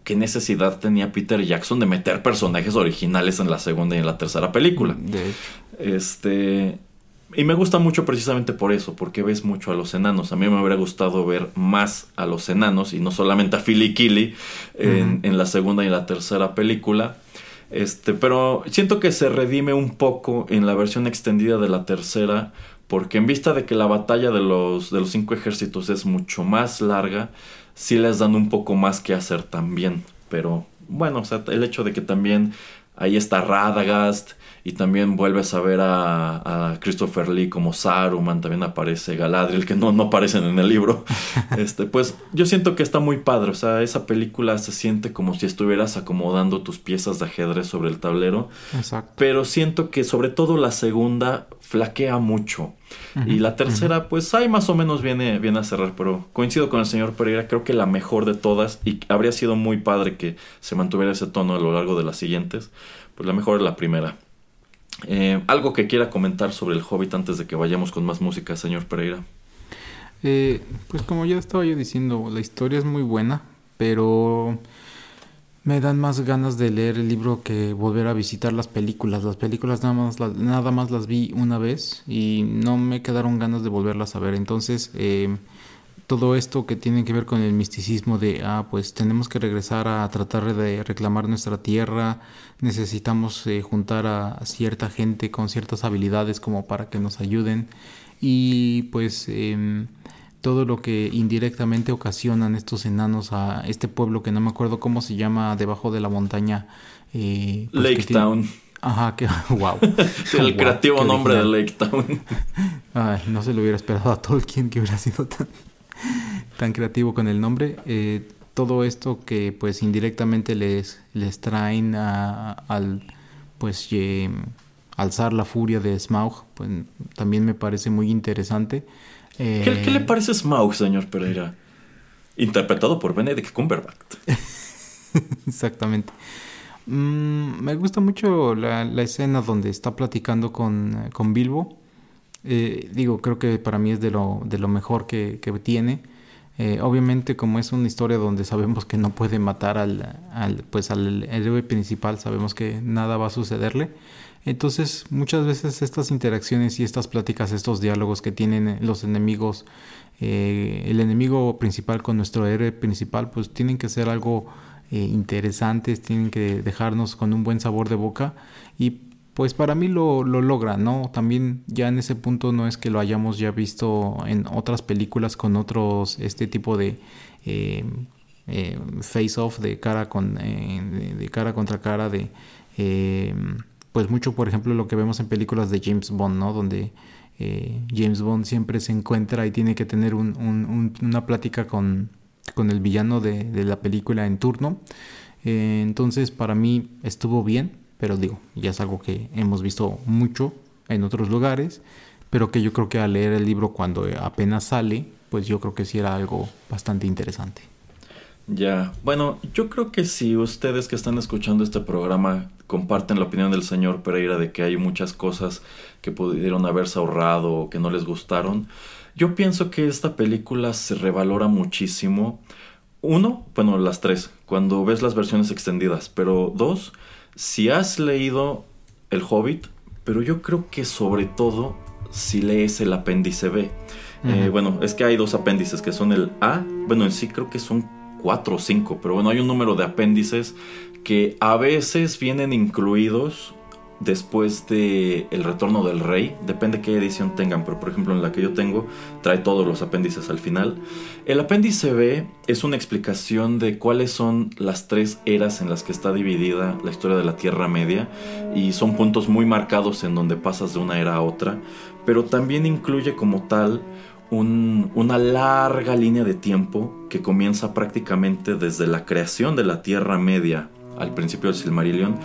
¿qué necesidad tenía Peter Jackson de meter personajes originales en la segunda y en la tercera película?
De hecho.
Este. Y me gusta mucho precisamente por eso, porque ves mucho a los enanos. A mí me hubiera gustado ver más a los enanos y no solamente a Philly Killy en, en la segunda y la tercera película. Este, pero siento que se redime un poco en la versión extendida de la tercera, porque en vista de que la batalla de los, de los cinco ejércitos es mucho más larga, sí les dan un poco más que hacer también. Pero bueno, o sea, el hecho de que también ahí está Radagast y también vuelves a ver a, Christopher Lee como Saruman, también aparece Galadriel, que no, no aparecen en el libro. [LAUGHS] este, pues yo siento que está muy padre, o sea, esa película se siente como si estuvieras acomodando tus piezas de ajedrez sobre el tablero.
Exacto.
Pero siento que sobre todo la segunda flaquea mucho. y la tercera, pues ahí más o menos viene, viene a cerrar, pero coincido con el señor Pereira, creo que la mejor de todas, y habría sido muy padre que se mantuviera ese tono a lo largo de las siguientes, pues la mejor es la primera. Eh, ¿Algo que quiera comentar sobre el Hobbit antes de que vayamos con más música, señor Pereira?
Eh, pues como ya estaba yo diciendo, la historia es muy buena, pero me dan más ganas de leer el libro que volver a visitar las películas. Las películas nada más, nada más las vi una vez y no me quedaron ganas de volverlas a ver. Entonces, eh, todo esto que tiene que ver con el misticismo de, ah, pues tenemos que regresar a tratar de reclamar nuestra tierra, necesitamos eh, juntar a, cierta gente con ciertas habilidades como para que nos ayuden y pues em, todo lo que indirectamente ocasionan estos enanos a este pueblo que no me acuerdo cómo se llama debajo de la montaña.
Eh, pues Lake Town.
Ajá, que [LAUGHS] wow. [LAUGHS]
el creativo nombre de Lake Town. [LAUGHS]
Ay, no se lo hubiera esperado a Tolkien que hubiera sido tan tan creativo con el nombre. Eh, todo esto que pues indirectamente les, les traen a, al pues alzar la furia de Smaug, pues también me parece muy interesante.
¿Qué, le eh, parece Smaug, señor Pereira? Interpretado por Benedict Cumberbatch. [LAUGHS]
Exactamente. Mm, me gusta mucho la, escena donde está platicando con, con Bilbo. Eh, digo, creo que para mí es de lo, de lo mejor que, que tiene. Eh, obviamente como es una historia donde sabemos que no puede matar al, pues al héroe principal, sabemos que nada va a sucederle. Entonces muchas veces estas interacciones y estas pláticas, estos diálogos que tienen los enemigos, eh, el enemigo principal con nuestro héroe principal, pues tienen que ser algo eh, interesantes, tienen que dejarnos con un buen sabor de boca y pues para mí lo, lo, logra, ¿no? También ya en ese punto no es que lo hayamos ya visto en otras películas con otros, este tipo de eh, eh, face-off de cara con, eh, de, cara contra cara, de, pues mucho, por ejemplo, lo que vemos en películas de James Bond, ¿no? Donde James Bond siempre se encuentra y tiene que tener un, una plática con, con el villano de, de la película en turno. entonces, para mí estuvo bien pero digo, ya es algo que hemos visto mucho en otros lugares, pero que yo creo que al leer el libro cuando apenas sale, pues yo creo que sí era algo bastante interesante.
Ya, bueno, yo creo que si ustedes que están escuchando este programa comparten la opinión del señor Pereira de que hay muchas cosas que pudieron haberse ahorrado o que no les gustaron, yo pienso que esta película se revalora muchísimo. Uno, bueno, las tres, cuando ves las versiones extendidas, pero dos, si has leído El Hobbit, pero yo creo que sobre todo si lees el apéndice B. Eh, bueno, es que hay dos apéndices que son el A, bueno, en sí creo que son cuatro o cinco, pero bueno, hay un número de apéndices que a veces vienen incluidos después de El Retorno del Rey, depende qué edición tengan, pero por ejemplo en la que yo tengo trae todos los apéndices al final. El apéndice B es una explicación de cuáles son las tres eras en las que está dividida la historia de la Tierra Media y son puntos muy marcados en donde pasas de una era a otra, pero también incluye como tal una larga línea de tiempo que comienza prácticamente desde la creación de la Tierra Media al principio del Silmarillion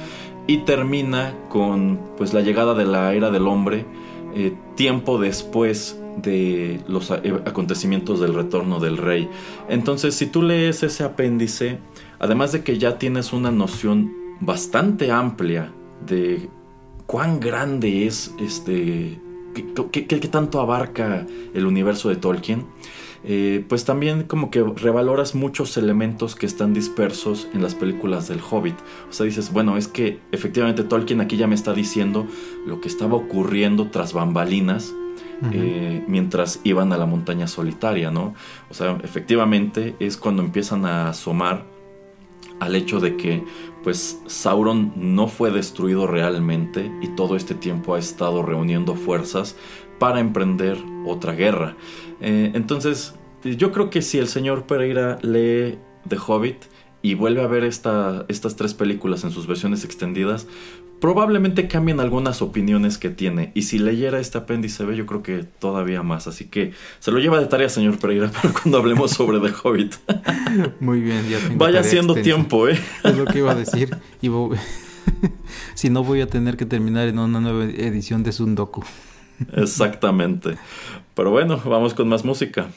y termina con pues la llegada de la era del hombre eh, tiempo después de los acontecimientos del retorno del rey. Entonces, si tú lees ese apéndice, además de que ya tienes una noción bastante amplia de cuán grande es este
qué, qué, tanto abarca el universo de Tolkien. Eh, pues también como que revaloras muchos elementos que están dispersos en las películas del Hobbit. O sea, dices, bueno, es que efectivamente Tolkien aquí ya me está diciendo lo que estaba ocurriendo tras bambalinas eh, mientras iban a la montaña solitaria, ¿no? O sea, efectivamente es cuando empiezan a asomar al hecho de que pues Sauron no fue destruido realmente y todo este tiempo ha estado reuniendo fuerzas para emprender otra guerra. Eh, entonces, yo creo que si el señor Pereira lee The Hobbit y vuelve a ver esta, estas tres películas en sus versiones extendidas, probablemente cambien algunas opiniones que tiene. Y si leyera este apéndice B, yo creo que todavía más. Así que se lo lleva de tarea, señor Pereira, [LAUGHS] para cuando hablemos sobre The Hobbit. [LAUGHS]
Muy bien, ya tengo
Vaya haciendo tiempo, ¿eh? [LAUGHS]
Es lo que iba a decir. Y si no, voy a tener que terminar en una nueva edición de Sundoku.
Exactamente. Pero bueno, vamos con más música.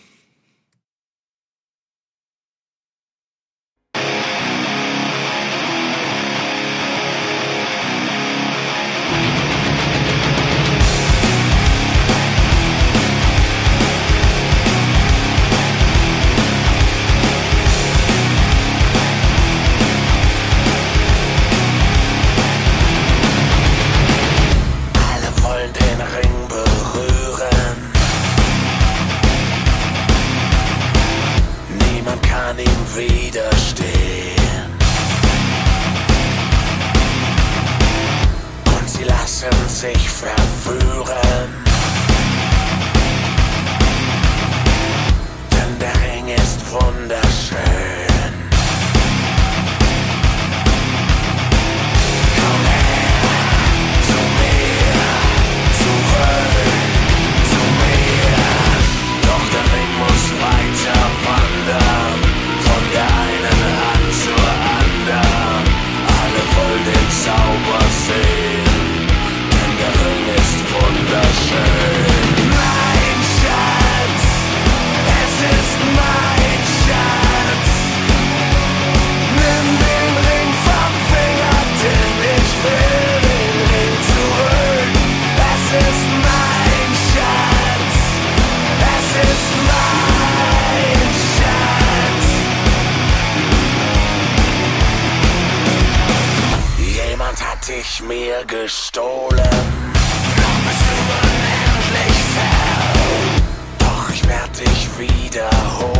ich mir gestohlen. Noch bist du unendlich fair, doch ich werd dich wiederholen.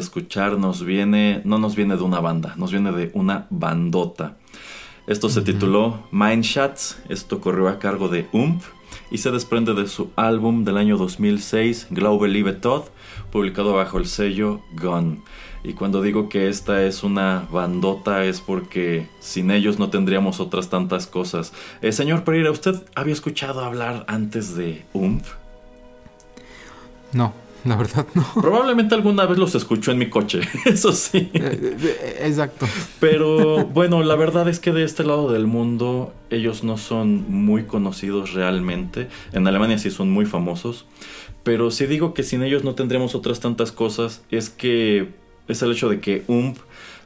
Escuchar nos viene, no nos viene de una banda, nos viene de una bandota. Esto se tituló Mind Shots, esto corrió a cargo de UMP
y se desprende de su álbum del año 2006, Glaube Liebe Todd, publicado bajo el sello Gun. Y cuando digo que esta es una bandota es porque sin ellos no tendríamos otras tantas cosas. Eh, señor Pereira, ¿usted había escuchado hablar antes de UMP?
No, [LAUGHS] la verdad no.
Probablemente alguna vez los escuchó en mi coche, [LAUGHS] eso sí.
Eh, eh, Exacto.
Pero bueno, la verdad es que de este lado del mundo ellos no son muy conocidos realmente. En Alemania sí son muy famosos. Pero si digo que sin ellos no tendríamos otras tantas cosas, es que es el hecho de que UMP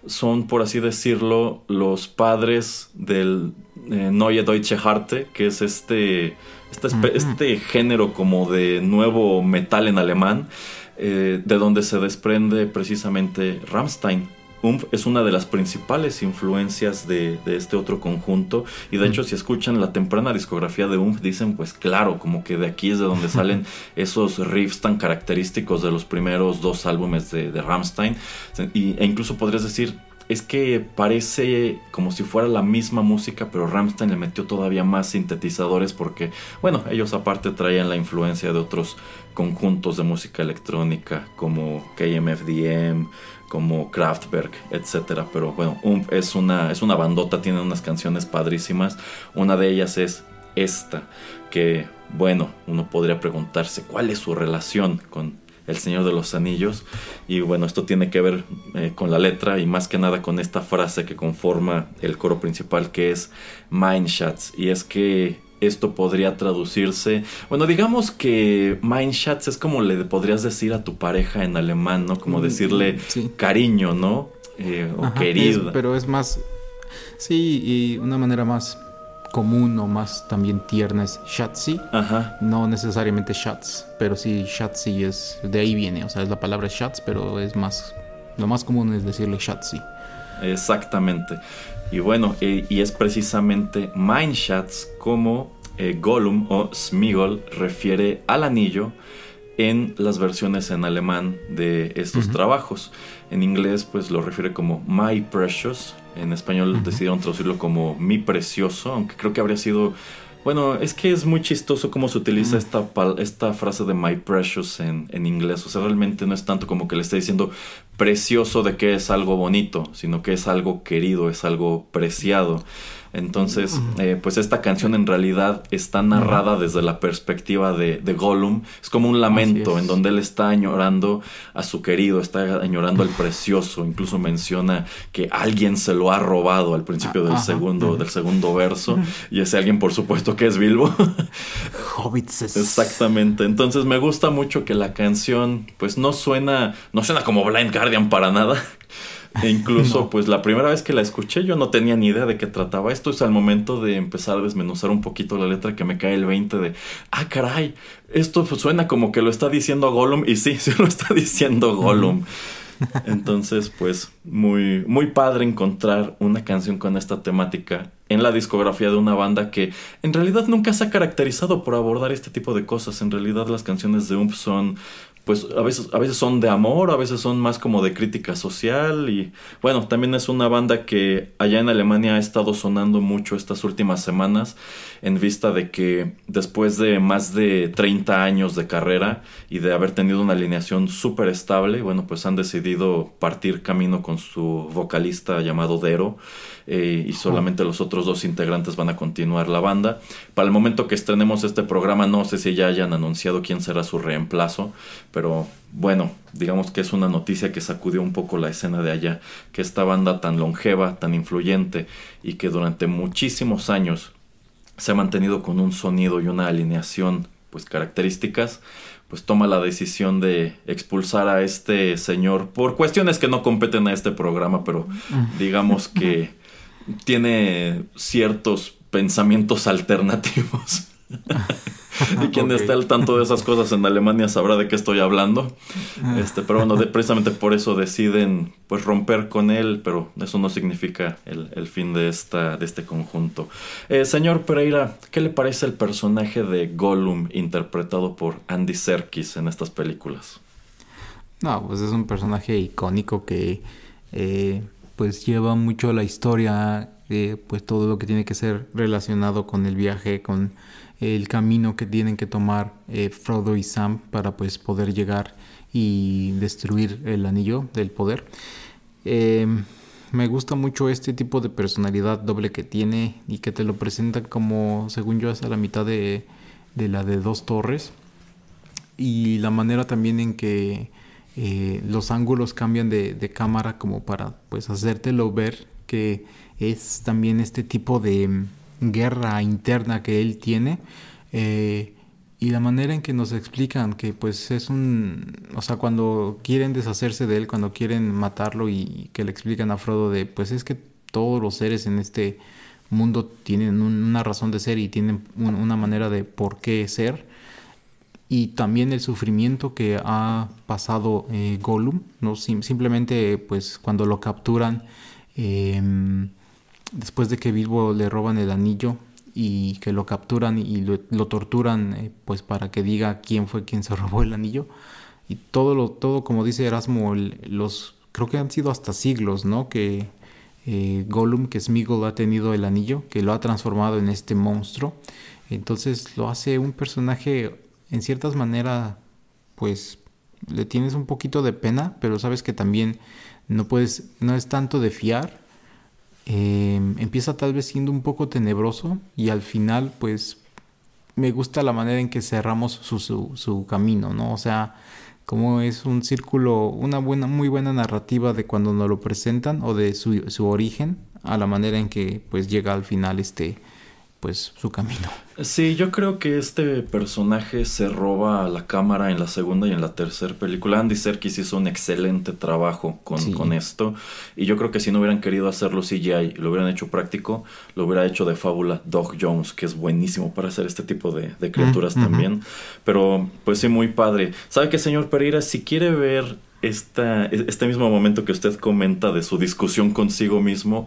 son, por así decirlo, los padres del eh, Neue Deutsche Harte, que es este, este, este, género como de nuevo metal en alemán, eh, de donde se desprende precisamente Rammstein. Umf es una de las principales influencias de, este otro conjunto. Y de hecho, si escuchan la temprana discografía de Umf, dicen, pues claro, como que de aquí es de donde [LAUGHS] salen esos riffs tan característicos de los primeros dos álbumes de, de Rammstein. e incluso podrías decir, es que parece como si fuera la misma música, pero Rammstein le metió todavía más sintetizadores porque, bueno, ellos aparte traían la influencia de otros conjuntos de música electrónica como KMFDM, como Kraftwerk, etcétera. Pero bueno, es, una, es una bandota, tiene unas canciones padrísimas. Una de ellas es esta, que bueno, uno podría preguntarse cuál es su relación con el Señor de los Anillos. Y bueno, esto tiene que ver eh, con la letra y más que nada con esta frase que conforma el coro principal que es Mindshots. Y es que esto podría traducirse. Bueno, digamos que Schatz es como le podrías decir a tu pareja en alemán, ¿no? Como mm, decirle cariño, ¿no? Eh, o querido.
pero es más. Sí, y una manera más común o más también tierna es Schatzi. Ajá. No necesariamente Schatz, pero sí Schatzi es. De ahí viene, o sea, es la palabra Schatz, pero es más. Lo más común es decirle Schatzi.
Exactamente. Y bueno, eh, y es precisamente Mindshats como eh, Gollum o Smigol refiere al anillo en las versiones en alemán de estos trabajos. En inglés pues lo refiere como My Precious, en español decidieron traducirlo como Mi Precioso, aunque creo que habría sido bueno, es que es muy chistoso cómo se utiliza esta, esta frase de my precious en, en, inglés. O sea, realmente no es tanto como que le esté diciendo precioso de que es algo bonito, sino que es algo querido, es algo preciado. Entonces, eh, pues esta canción en realidad está narrada desde la perspectiva de, de Gollum. Es como un lamento en donde él está añorando a su querido, está añorando al precioso. Incluso menciona que alguien se lo ha robado al principio del segundo, del segundo verso. Y ese alguien, por supuesto, que es Bilbo. [LAUGHS]
Hobbits.
Exactamente. Entonces me gusta mucho que la canción, pues no suena, no suena como Blind Guardian para nada. E incluso, pues la primera vez que la escuché yo no tenía ni idea de qué trataba. Esto es al momento de empezar a desmenuzar un poquito la letra que me cae el 20 de, ah, caray, esto suena como que lo está diciendo Gollum. Y sí, [LAUGHS] sí lo está diciendo Gollum. Entonces, pues muy, muy padre encontrar una canción con esta temática en la discografía de una banda que en realidad nunca se ha caracterizado por abordar este tipo de cosas. En realidad las canciones de Ump son pues a veces, a veces son de amor, a veces son más como de crítica social y bueno, también es una banda que allá en Alemania ha estado sonando mucho estas últimas semanas en vista de que después de más de 30 años de carrera y de haber tenido una alineación súper estable, bueno, pues han decidido partir camino con su vocalista llamado Dero eh, y solamente los otros dos integrantes van a continuar la banda. Para el momento que estrenemos este programa no sé si ya hayan anunciado quién será su reemplazo, pero bueno, digamos que es una noticia que sacudió un poco la escena de allá, que esta banda tan longeva, tan influyente y que durante muchísimos años se ha mantenido con un sonido y una alineación pues características, pues toma la decisión de expulsar a este señor por cuestiones que no competen a este programa, pero [LAUGHS] digamos que tiene ciertos pensamientos alternativos. [LAUGHS] [LAUGHS] y quien esté al tanto de esas cosas en Alemania sabrá de qué estoy hablando. Ah. Este, pero bueno, precisamente por eso deciden pues romper con él, pero eso no significa el, fin de, esta, de este conjunto. Eh, señor Pereira, ¿qué le parece el personaje de Gollum interpretado por Andy Serkis en estas películas?
No, pues es un personaje icónico que eh, pues lleva mucho la historia, eh, pues todo lo que tiene que ser relacionado con el viaje, con el camino que tienen que tomar eh, Frodo y Sam para pues poder llegar y destruir el anillo del poder. Em, me gusta mucho este tipo de personalidad doble que tiene y que te lo presenta como, según yo, hasta la mitad de, la de dos torres. Y la manera también en que eh, los ángulos cambian de, de, cámara como para pues hacértelo ver que es también este tipo de guerra interna que él tiene. Eh, y la manera en que nos explican que pues es un, o sea, cuando quieren deshacerse de él, cuando quieren matarlo y que le explican a Frodo de pues es que todos los seres en este mundo tienen una razón de ser y tienen una manera de por qué ser y también el sufrimiento que ha pasado eh, Gollum, no simplemente pues cuando lo capturan em, después de que Bilbo le roban el anillo y que lo capturan y lo, torturan eh, pues para que diga quién fue quien se [LAUGHS] robó el anillo. Y todo lo todo como dice Erasmo los creo que han sido hasta siglos no que eh, Gollum que Smeagol ha tenido el anillo que lo ha transformado en este monstruo. Entonces lo hace un personaje en ciertas maneras pues le tienes un poquito de pena pero sabes que también no puedes no es tanto de fiar Em, empieza tal vez siendo un poco tenebroso y al final pues me gusta la manera en que cerramos su, su, camino, ¿no? O sea, como es un círculo, una buena, muy buena narrativa de cuando nos lo presentan o de su, su origen a la manera en que pues llega al final este pues su camino.
Sí, yo creo que este personaje se roba la cámara en la segunda y en la tercera película. Andy Serkis hizo un excelente trabajo con, con esto. Y yo creo que si no hubieran querido hacerlo CGI y lo hubieran hecho práctico, lo hubiera hecho de fábula Doug Jones, que es buenísimo para hacer este tipo de, criaturas también. Pero pues sí, muy padre. ¿Sabe qué, señor Pereira? Si quiere ver esta, este mismo momento que usted comenta de su discusión consigo mismo,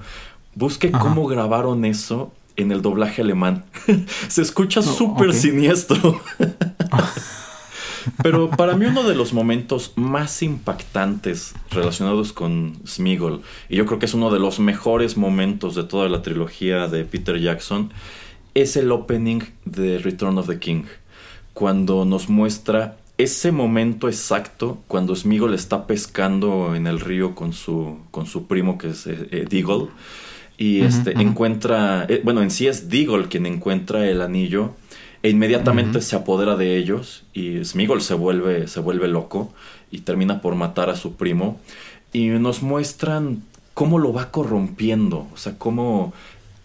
busque cómo grabaron eso en el doblaje alemán. [LAUGHS] Se escucha súper siniestro. [LAUGHS] Pero para mí uno de los momentos más impactantes relacionados con Smigol, y yo creo que es uno de los mejores momentos de toda la trilogía de Peter Jackson, es el opening de Return of the King, cuando nos muestra ese momento exacto cuando Smigol está pescando en el río con su, con su primo que es eh, Deagle y este encuentra, eh, bueno, en sí es Deagle quien encuentra el anillo e inmediatamente se apodera de ellos y Smigol se vuelve, se vuelve loco y termina por matar a su primo. Y nos muestran cómo lo va corrompiendo, o sea, cómo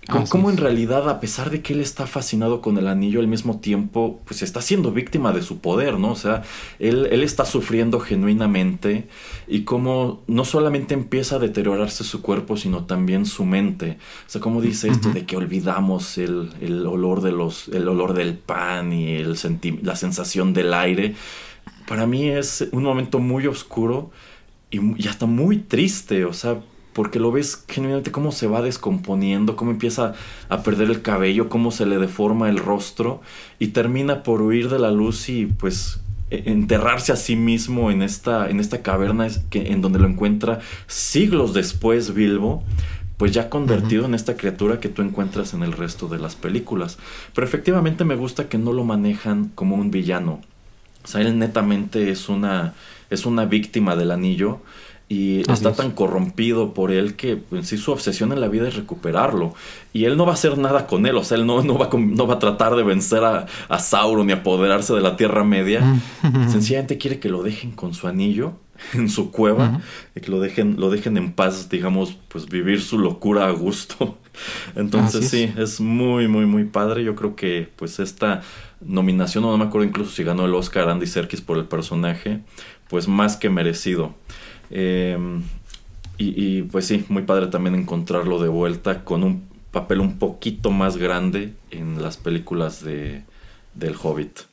como, en realidad, a pesar de que él está fascinado con el anillo, al mismo tiempo, pues está siendo víctima de su poder, ¿no? O sea, él, él está sufriendo genuinamente y cómo no solamente empieza a deteriorarse su cuerpo, sino también su mente. O sea, como dice esto de que olvidamos el, el, olor de los, el olor del pan y el la sensación del aire. Para mí es un momento muy oscuro y, y hasta muy triste, o sea, porque lo ves genuinamente cómo se va descomponiendo, cómo empieza a perder el cabello, cómo se le deforma el rostro y termina por huir de la luz y pues e, enterrarse a sí mismo en esta, en esta caverna que, en donde lo encuentra siglos después Bilbo, pues ya convertido en esta criatura que tú encuentras en el resto de las películas. Pero efectivamente me gusta que no lo manejan como un villano. O sea, él netamente es una, es una víctima del anillo y está tan corrompido por él que en pues, sí su obsesión en la vida es recuperarlo. Y él no va a hacer nada con él, o sea, él no, no, va, no va a tratar de vencer a, a, Sauron ni apoderarse de la Tierra Media. [LAUGHS] Sencillamente quiere que lo dejen con su anillo [LAUGHS] en su cueva, y que lo dejen, lo dejen en paz, digamos, pues vivir su locura a gusto. [LAUGHS] Entonces sí, es muy, muy, muy padre. Yo creo que pues esta nominación, no me acuerdo incluso si ganó el Oscar Andy Serkis por el personaje, pues más que merecido. Em, y, pues sí, muy padre también encontrarlo de vuelta con un papel un poquito más grande en las películas de, del Hobbit.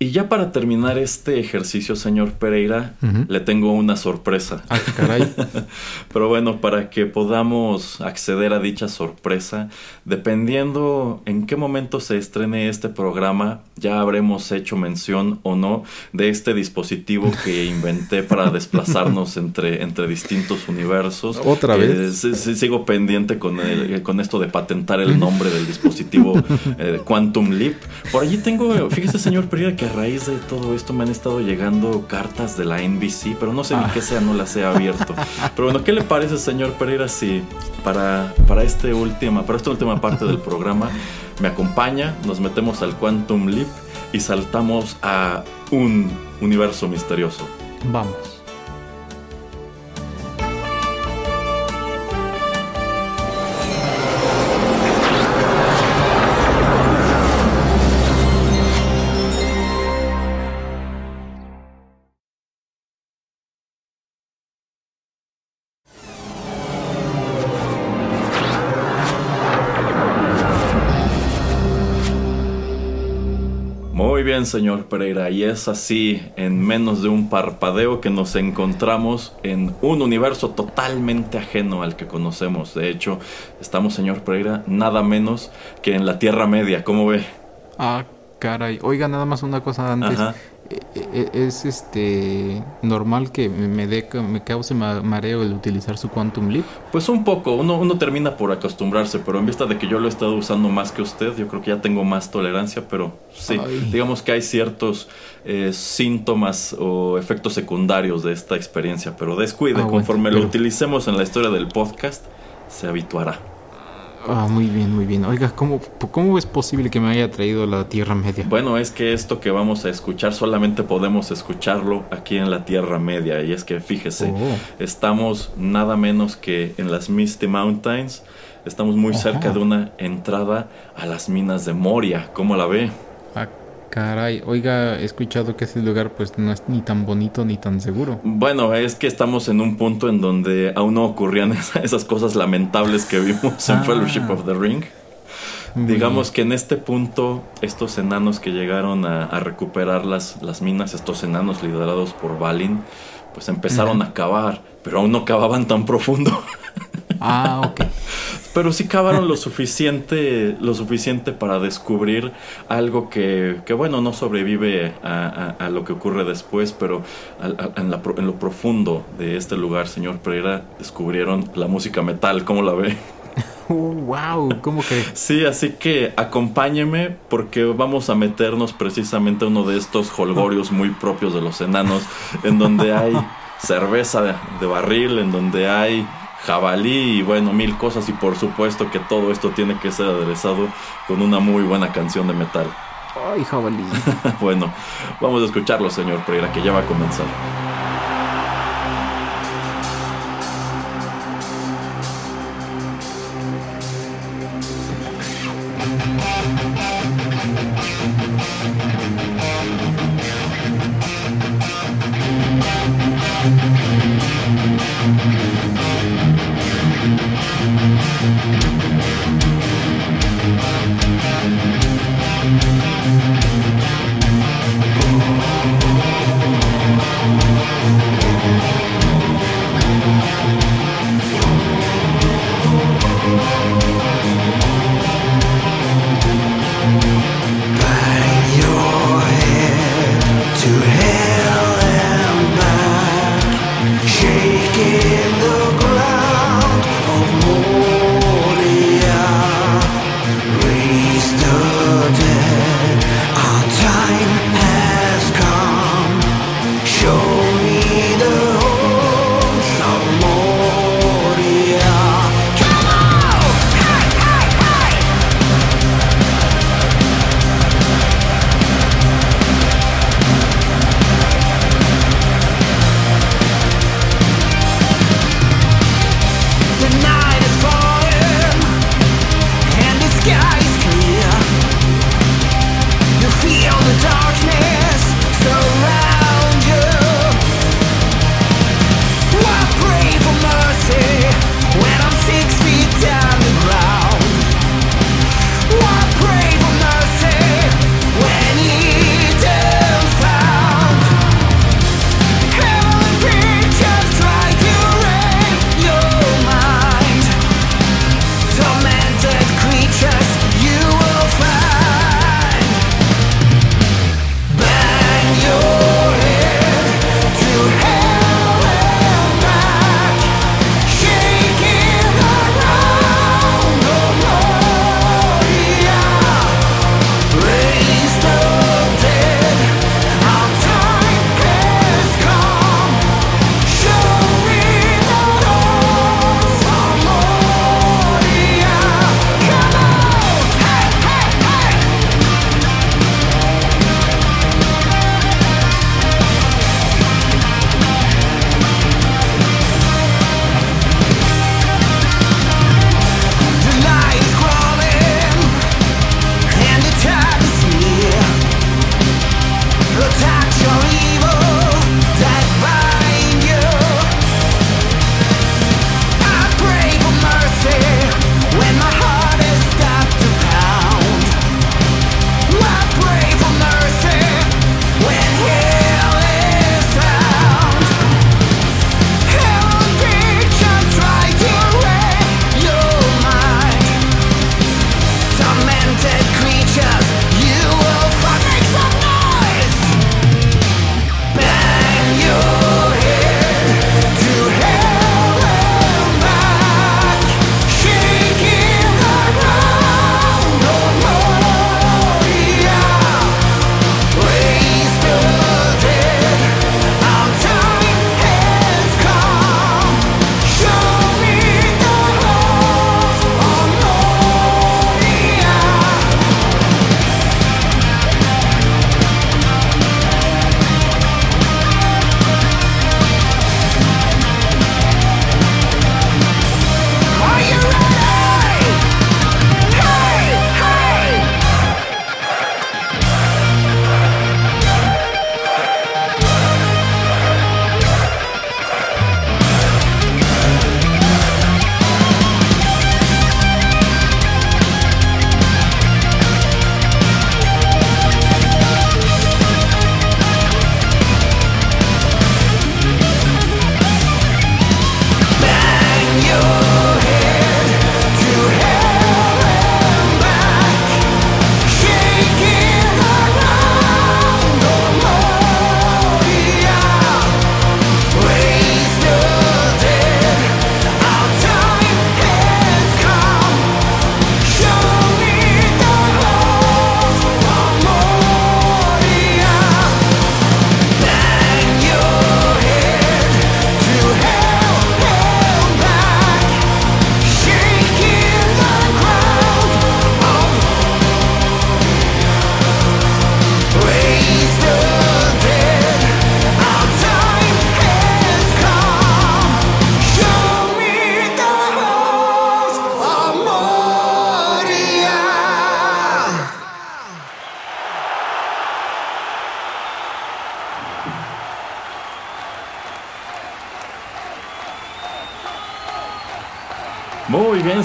Y ya para terminar este ejercicio, señor Pereira, le tengo una sorpresa.
Ah, caray. [LAUGHS]
Pero bueno, para que podamos acceder a dicha sorpresa, dependiendo en qué momento se estrene este programa, ya habremos hecho mención o no de este dispositivo que inventé para [LAUGHS] desplazarnos entre, entre distintos universos.
¿Otra vez?
sigo pendiente con, el- con esto de patentar el nombre del dispositivo [LAUGHS] eh, Quantum Leap. Por allí tengo, fíjese señor Pereira, que a raíz de todo esto me han estado llegando cartas de la NBC, pero no sé ni
Ah.
qué sea, no las he abierto. [LAUGHS] Pero bueno, ¿qué le parece señor Pereira si para, para, este última, para esta última parte del programa me acompaña, nos metemos al Quantum Leap y saltamos a un universo misterioso?
Vamos.
Bien, señor Pereira, y es así, en menos de un parpadeo, que nos encontramos en un universo totalmente ajeno al que conocemos. De hecho, estamos, señor Pereira, nada menos que en la Tierra Media, ¿cómo ve?
Ah, caray. Oiga, nada más una cosa antes.
Ajá.
Eh, eh, Es este normal que me, dé, me cause ma- mareo el utilizar su Quantum Leap.
Pues un poco, uno, uno termina por acostumbrarse, pero en vista de que yo lo he estado usando más que usted, yo creo que ya tengo más tolerancia, pero sí,
Ay.
digamos que hay ciertos eh, síntomas o efectos secundarios de esta experiencia, pero descuide,
Ah, bueno,
conforme lo utilicemos en la historia del podcast, se habituará.
Ah, muy bien, muy bien. Oiga, ¿cómo, ¿cómo es posible que me haya traído a la Tierra Media?
Bueno, es que esto que vamos a escuchar solamente podemos escucharlo aquí en la Tierra Media, y es que fíjese,
Oh.
estamos nada menos que en las Misty Mountains, estamos muy
Ajá.
cerca de una entrada a las minas de Moria, ¿cómo la ve?
Ah, caray. Oiga, he escuchado que ese lugar pues no es ni tan bonito ni tan seguro.
Bueno, es que estamos en un punto en donde aún no ocurrían [LAUGHS] esa- esas cosas lamentables que vimos en
Ah.
Fellowship of the Ring.
Muy
Digamos que en este punto, estos enanos que llegaron a, a recuperar las, las minas, estos enanos liderados por Balin, pues empezaron a cavar, pero aún no cavaban tan profundo. [LAUGHS]
Ah, ok.
Pero sí cavaron lo suficiente, lo suficiente para descubrir algo que, que, bueno, no sobrevive a, a- a lo que ocurre después, pero a- en, la en lo profundo de este lugar, señor Pereira, descubrieron la música metal, ¿cómo la ve? [LAUGHS]
Oh, wow, ¿cómo que?
Sí, así que acompáñeme porque vamos a meternos precisamente a uno de estos holgorios muy propios de los enanos, en donde hay [LAUGHS] cerveza de, de barril, en donde hay jabalí y bueno, mil cosas y por supuesto que todo esto tiene que ser aderezado con una muy buena canción de metal.
Ay, jabalí. [LAUGHS]
bueno, vamos a escucharlo, señor Pereira, que ya va a comenzar.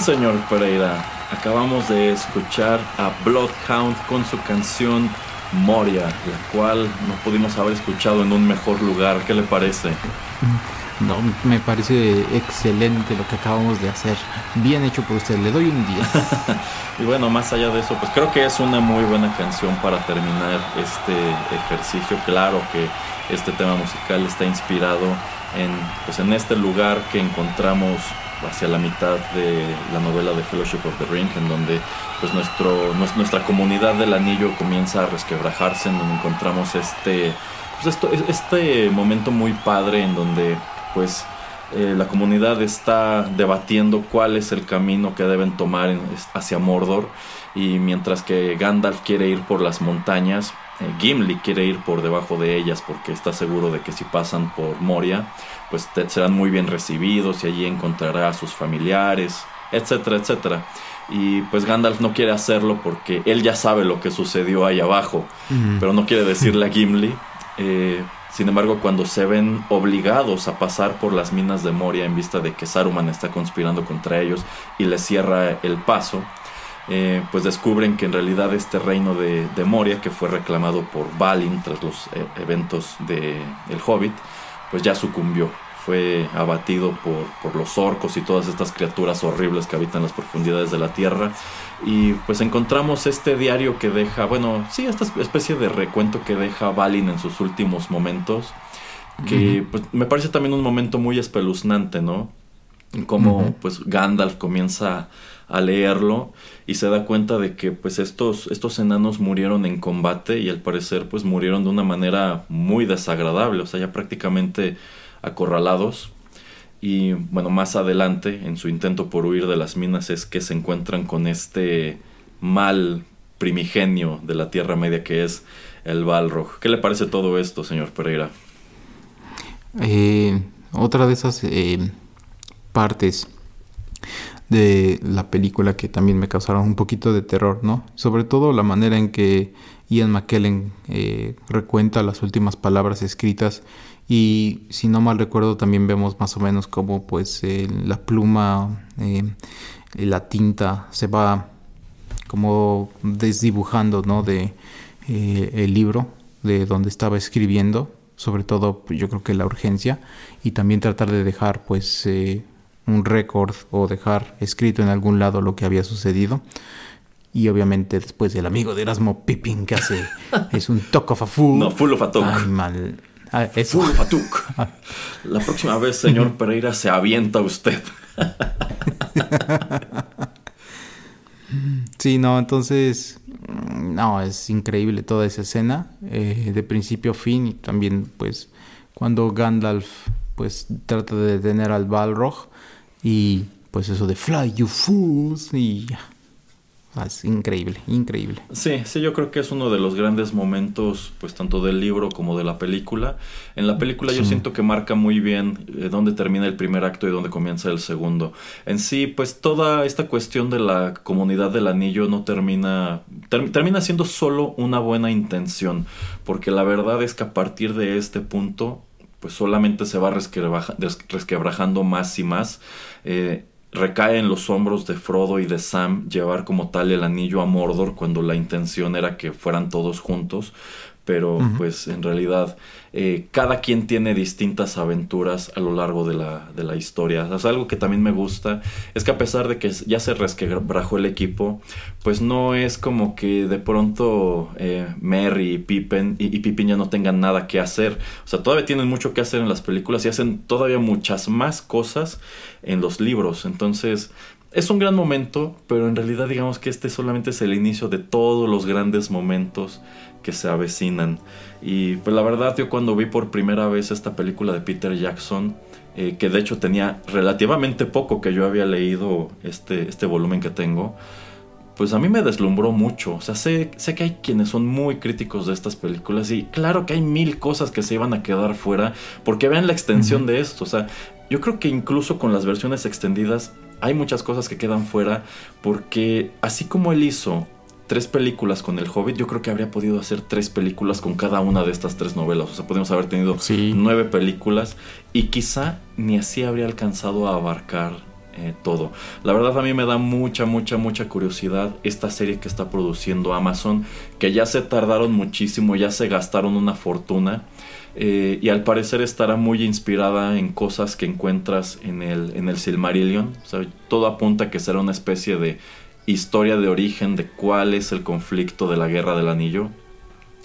Señor Pereira. Acabamos de escuchar a Bloodhound con su canción Moria, la cual no pudimos haber escuchado en un mejor lugar. ¿Qué le parece?
No, me parece excelente lo que acabamos de hacer. Bien hecho por usted, le doy un día. [LAUGHS]
y bueno, más allá de eso, pues creo que es una muy buena canción para terminar este ejercicio. Claro que este tema musical está inspirado en, pues, en este lugar que encontramos hacia la mitad de la novela de Fellowship of the Ring, en donde pues nuestro, nuestra comunidad del anillo comienza a resquebrajarse, en donde encontramos este, pues esto, este momento muy padre en donde pues eh, la comunidad está debatiendo cuál es el camino que deben tomar hacia Mordor y mientras que Gandalf quiere ir por las montañas, Gimli quiere ir por debajo de ellas porque está seguro de que si pasan por Moria, pues serán muy bien recibidos y allí encontrará a sus familiares, etcétera, etcétera. Y pues Gandalf no quiere hacerlo porque él ya sabe lo que sucedió ahí abajo, pero no quiere decirle a Gimli. Eh, sin embargo, cuando se ven obligados a pasar por las minas de Moria en vista de que Saruman está conspirando contra ellos y les cierra el paso, eh, pues descubren que en realidad este reino de, Moria, que fue reclamado por Balin tras los eh, eventos de El Hobbit, pues ya sucumbió fue abatido por, por, los orcos y todas estas criaturas horribles que habitan las profundidades de la tierra. Y pues encontramos este diario que deja, bueno, sí, esta especie de recuento que deja Balin en sus últimos momentos, que pues, me parece también un momento muy espeluznante, ¿no? Como pues Gandalf comienza a leerlo y se da cuenta de que pues estos, estos enanos murieron en combate y al parecer pues murieron de una manera muy desagradable, o sea, ya prácticamente acorralados. Y bueno, más adelante, en su intento por huir de las minas, es que se encuentran con este mal primigenio de la Tierra Media que es el Balrog. ¿Qué le parece todo esto, señor Pereira?
Eh, otra de esas eh, partes de la película que también me causaron un poquito de terror, ¿no? Sobre todo la manera en que Ian McKellen eh, recuenta las últimas palabras escritas y si no mal recuerdo también vemos más o menos como pues la pluma, eh, la tinta se va como desdibujando, ¿no? De eh, el libro de donde estaba escribiendo, sobre todo yo creo que la urgencia y también tratar de dejar pues un récord o dejar escrito en algún lado lo que había sucedido. Y obviamente después el amigo de Erasmo Pippin que hace [LAUGHS] es un talk of a fool.
No, full of a talk.
Ay, mal. Ah,
full of a talk. La próxima vez, señor Pereira, se avienta usted. [LAUGHS]
sí, no, entonces no, es increíble toda esa escena, eh, de principio a fin, y también pues cuando Gandalf pues trata de detener al Balrog y pues eso de Fly You Fools y es increíble, increíble.
Sí, sí, yo creo que es uno de los grandes momentos, pues tanto del libro como de la película. En la película yo siento que marca muy bien eh, dónde termina el primer acto y dónde comienza el segundo. En sí, pues toda esta cuestión de la comunidad del anillo no termina, termina siendo solo una buena intención, porque la verdad es que a partir de este punto, pues solamente se va resquebrajando más y más. Eh, recae en los hombros de Frodo y de Sam llevar como tal el anillo a Mordor cuando la intención era que fueran todos juntos, pero pues en realidad eh, cada quien tiene distintas aventuras a lo largo de la, de la historia. O algo que también me gusta es que a pesar de que ya se resquebrajó el equipo, pues no es como que de pronto eh, Merry y Pippin, y, y ya no tengan nada que hacer. O sea, todavía tienen mucho que hacer en las películas y hacen todavía muchas más cosas en los libros. Entonces, es un gran momento, pero en realidad digamos que este solamente es el inicio de todos los grandes momentos que se avecinan. Y pues la verdad yo cuando vi por primera vez esta película de Peter Jackson, eh, que de hecho tenía relativamente poco que yo había leído este, este volumen que tengo, pues a mí me deslumbró mucho. O sea, sé, sé que hay quienes son muy críticos de estas películas y claro que hay mil cosas que se iban a quedar fuera porque vean la extensión de esto. O sea, yo creo que incluso con las versiones extendidas hay muchas cosas que quedan fuera porque así como él hizo tres películas con El Hobbit, yo creo que habría podido hacer tres películas con cada una de estas tres novelas. O sea, podríamos haber tenido nueve películas y quizá ni así habría alcanzado a abarcar eh, todo. La verdad a mí me da mucha, mucha, mucha curiosidad esta serie que está produciendo Amazon, que ya se tardaron muchísimo, ya se gastaron una fortuna. Eh, y al parecer estará muy inspirada en cosas que encuentras en el, en el Silmarillion. O sea, todo apunta a que será una especie de historia de origen de cuál es el conflicto de la guerra del anillo.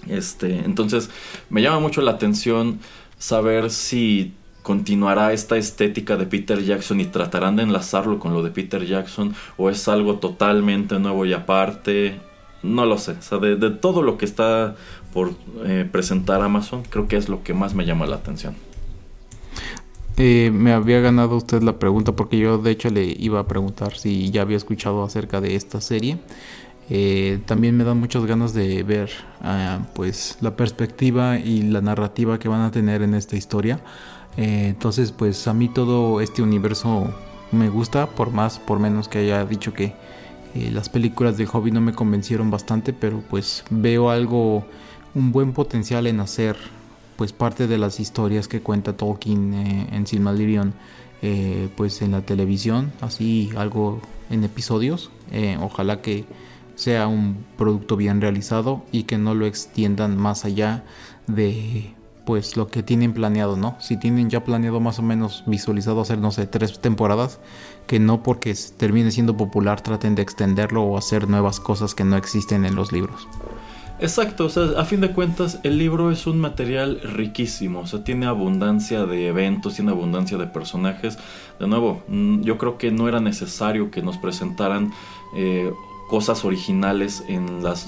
Este, entonces me llama mucho la atención saber si continuará esta estética de Peter Jackson y tratarán de enlazarlo con lo de Peter Jackson o es algo totalmente nuevo y aparte. No lo sé. O sea, de, todo lo que está por eh, presentar Amazon, creo que es lo que más me llama la atención.
Eh, me había ganado usted la pregunta porque yo de hecho le iba a preguntar si ya había escuchado acerca de esta serie. Eh, también me dan muchas ganas de ver ah, pues la perspectiva y la narrativa que van a tener en esta historia. Eh, entonces pues a mí todo este universo me gusta por más por menos que haya dicho que las películas de Hobby no me convencieron bastante pero pues veo algo un buen potencial en hacer pues parte de las historias que cuenta Tolkien eh, en Silmarillion eh, pues en la televisión así algo en episodios eh, ojalá que sea un producto bien realizado y que no lo extiendan más allá de pues lo que tienen planeado, ¿no? Si tienen ya planeado más o menos visualizado hacer, no sé, tres temporadas, que no porque termine siendo popular traten de extenderlo o hacer nuevas cosas que no existen en los libros.
Exacto, o sea, a fin de cuentas el libro es un material riquísimo, o sea, tiene abundancia de eventos, tiene abundancia de personajes. De nuevo, mm, yo creo que no era necesario que nos presentaran eh, cosas originales en las,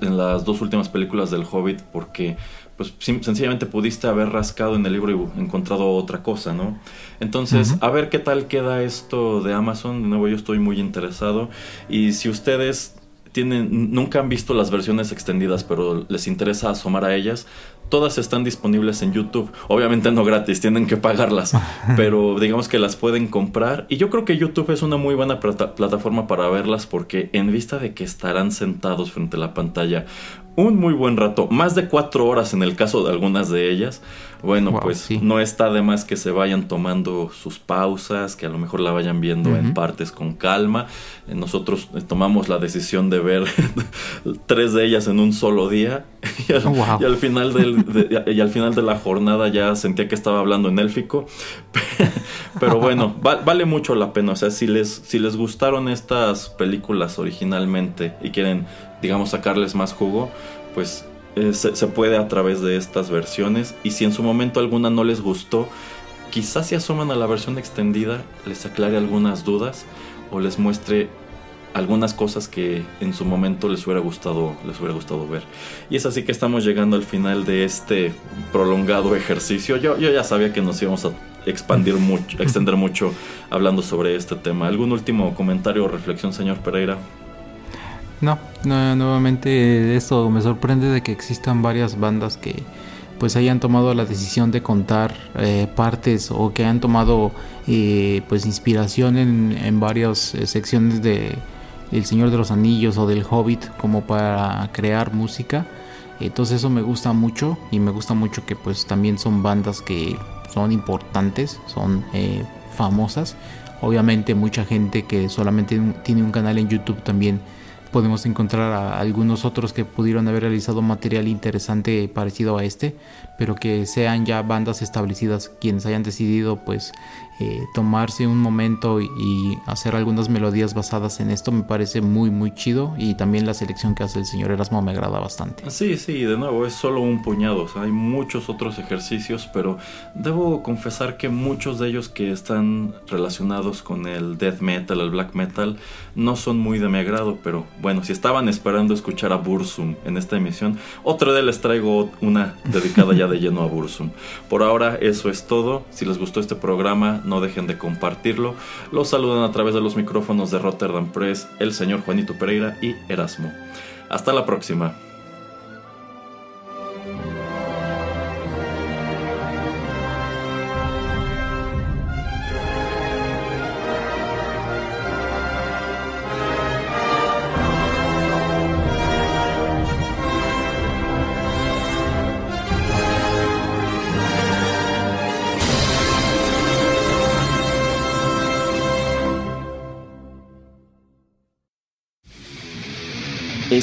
en las dos últimas películas del Hobbit porque pues sencillamente pudiste haber rascado en el libro y encontrado otra cosa, ¿no? Entonces, a ver qué tal queda esto de Amazon. De nuevo, yo estoy muy interesado. Y si ustedes tienen, nunca han visto las versiones extendidas, pero les interesa asomar a ellas, todas están disponibles en YouTube. Obviamente no gratis, tienen que pagarlas, [LAUGHS] pero digamos que las pueden comprar. Y yo creo que YouTube es una muy buena plataforma para verlas porque en vista de que estarán sentados frente a la pantalla un muy buen rato, más de cuatro horas en el caso de algunas de ellas, bueno, pues no está de más que se vayan tomando sus pausas, que a lo mejor la vayan viendo en partes con calma. Eh, nosotros eh, tomamos la decisión de ver [LAUGHS] tres de ellas en un solo día [LAUGHS] y al, final del, de, y al final de la jornada ya sentía que estaba hablando en élfico. [LAUGHS] Pero bueno, vale mucho la pena. O sea, si les, si les gustaron estas películas originalmente y quieren, digamos, sacarles más jugo, pues eh, se, puede a través de estas versiones. Y si en su momento alguna no les gustó, quizás si asoman a la versión extendida, les aclare algunas dudas o les muestre algunas cosas que en su momento les hubiera gustado les hubiera gustado ver. Y es así que estamos llegando al final de este prolongado ejercicio. Yo, yo ya sabía que nos íbamos a expandir [LAUGHS] mucho extender mucho hablando sobre este tema. Algún último comentario o reflexión señor Pereira
no, nuevamente esto me sorprende de que existan varias bandas que pues hayan tomado la decisión de contar eh, partes o que hayan tomado eh, pues inspiración en, en varias eh, secciones de El Señor de los Anillos o del Hobbit como para crear música. Entonces eso me gusta mucho y me gusta mucho que pues también son bandas que son importantes, son famosas. Obviamente mucha gente que solamente tiene un canal en YouTube también podemos encontrar a algunos otros que pudieron haber realizado material interesante parecido a este, pero que sean ya bandas establecidas quienes hayan decidido pues eh, tomarse un momento y, hacer algunas melodías basadas en esto me parece muy muy chido. Y también la selección que hace el señor Erasmo me agrada bastante.
Sí, sí, de nuevo es solo un puñado, hay muchos otros ejercicios, pero debo confesar que muchos de ellos que están relacionados con el death metal, el black metal, no son muy de mi agrado, pero bueno, si estaban esperando escuchar a Bursum en esta emisión, otra vez les traigo una dedicada ya de lleno a Bursum. Por ahora eso es todo, si les gustó este programa, no dejen de compartirlo. Los saludan a través de los micrófonos de Rotterdam Press el señor Juanito Pereira y Erasmo. Hasta la próxima.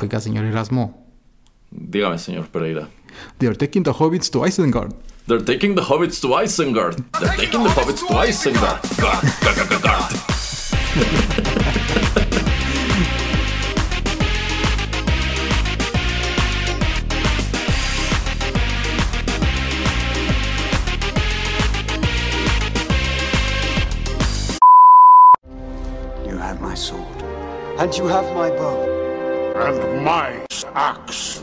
Oiga, señor Erasmo.
Dígame, señor Pereira.
They are taking the hobbits to Isengard.
They're taking the hobbits to Isengard. They're taking the hobbits to Isengard. Guard, guard, guard, guard.
You have my sword. And you have my bow
and my axe.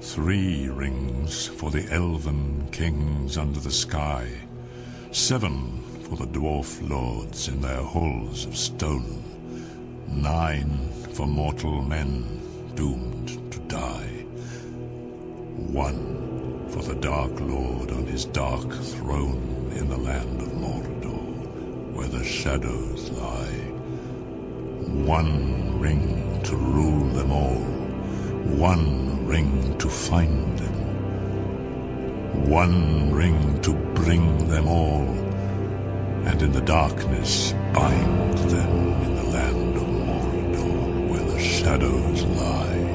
Three rings for the elven kings under the sky, seven
for the dwarf lords in their halls of stone, nine for mortal men doomed to die, one for the Dark Lord on his dark throne in the land of Mordor, where the shadows lie. One ring to rule them all, one ring to find them, one ring to bring them all, and in the darkness bind them shadows lie.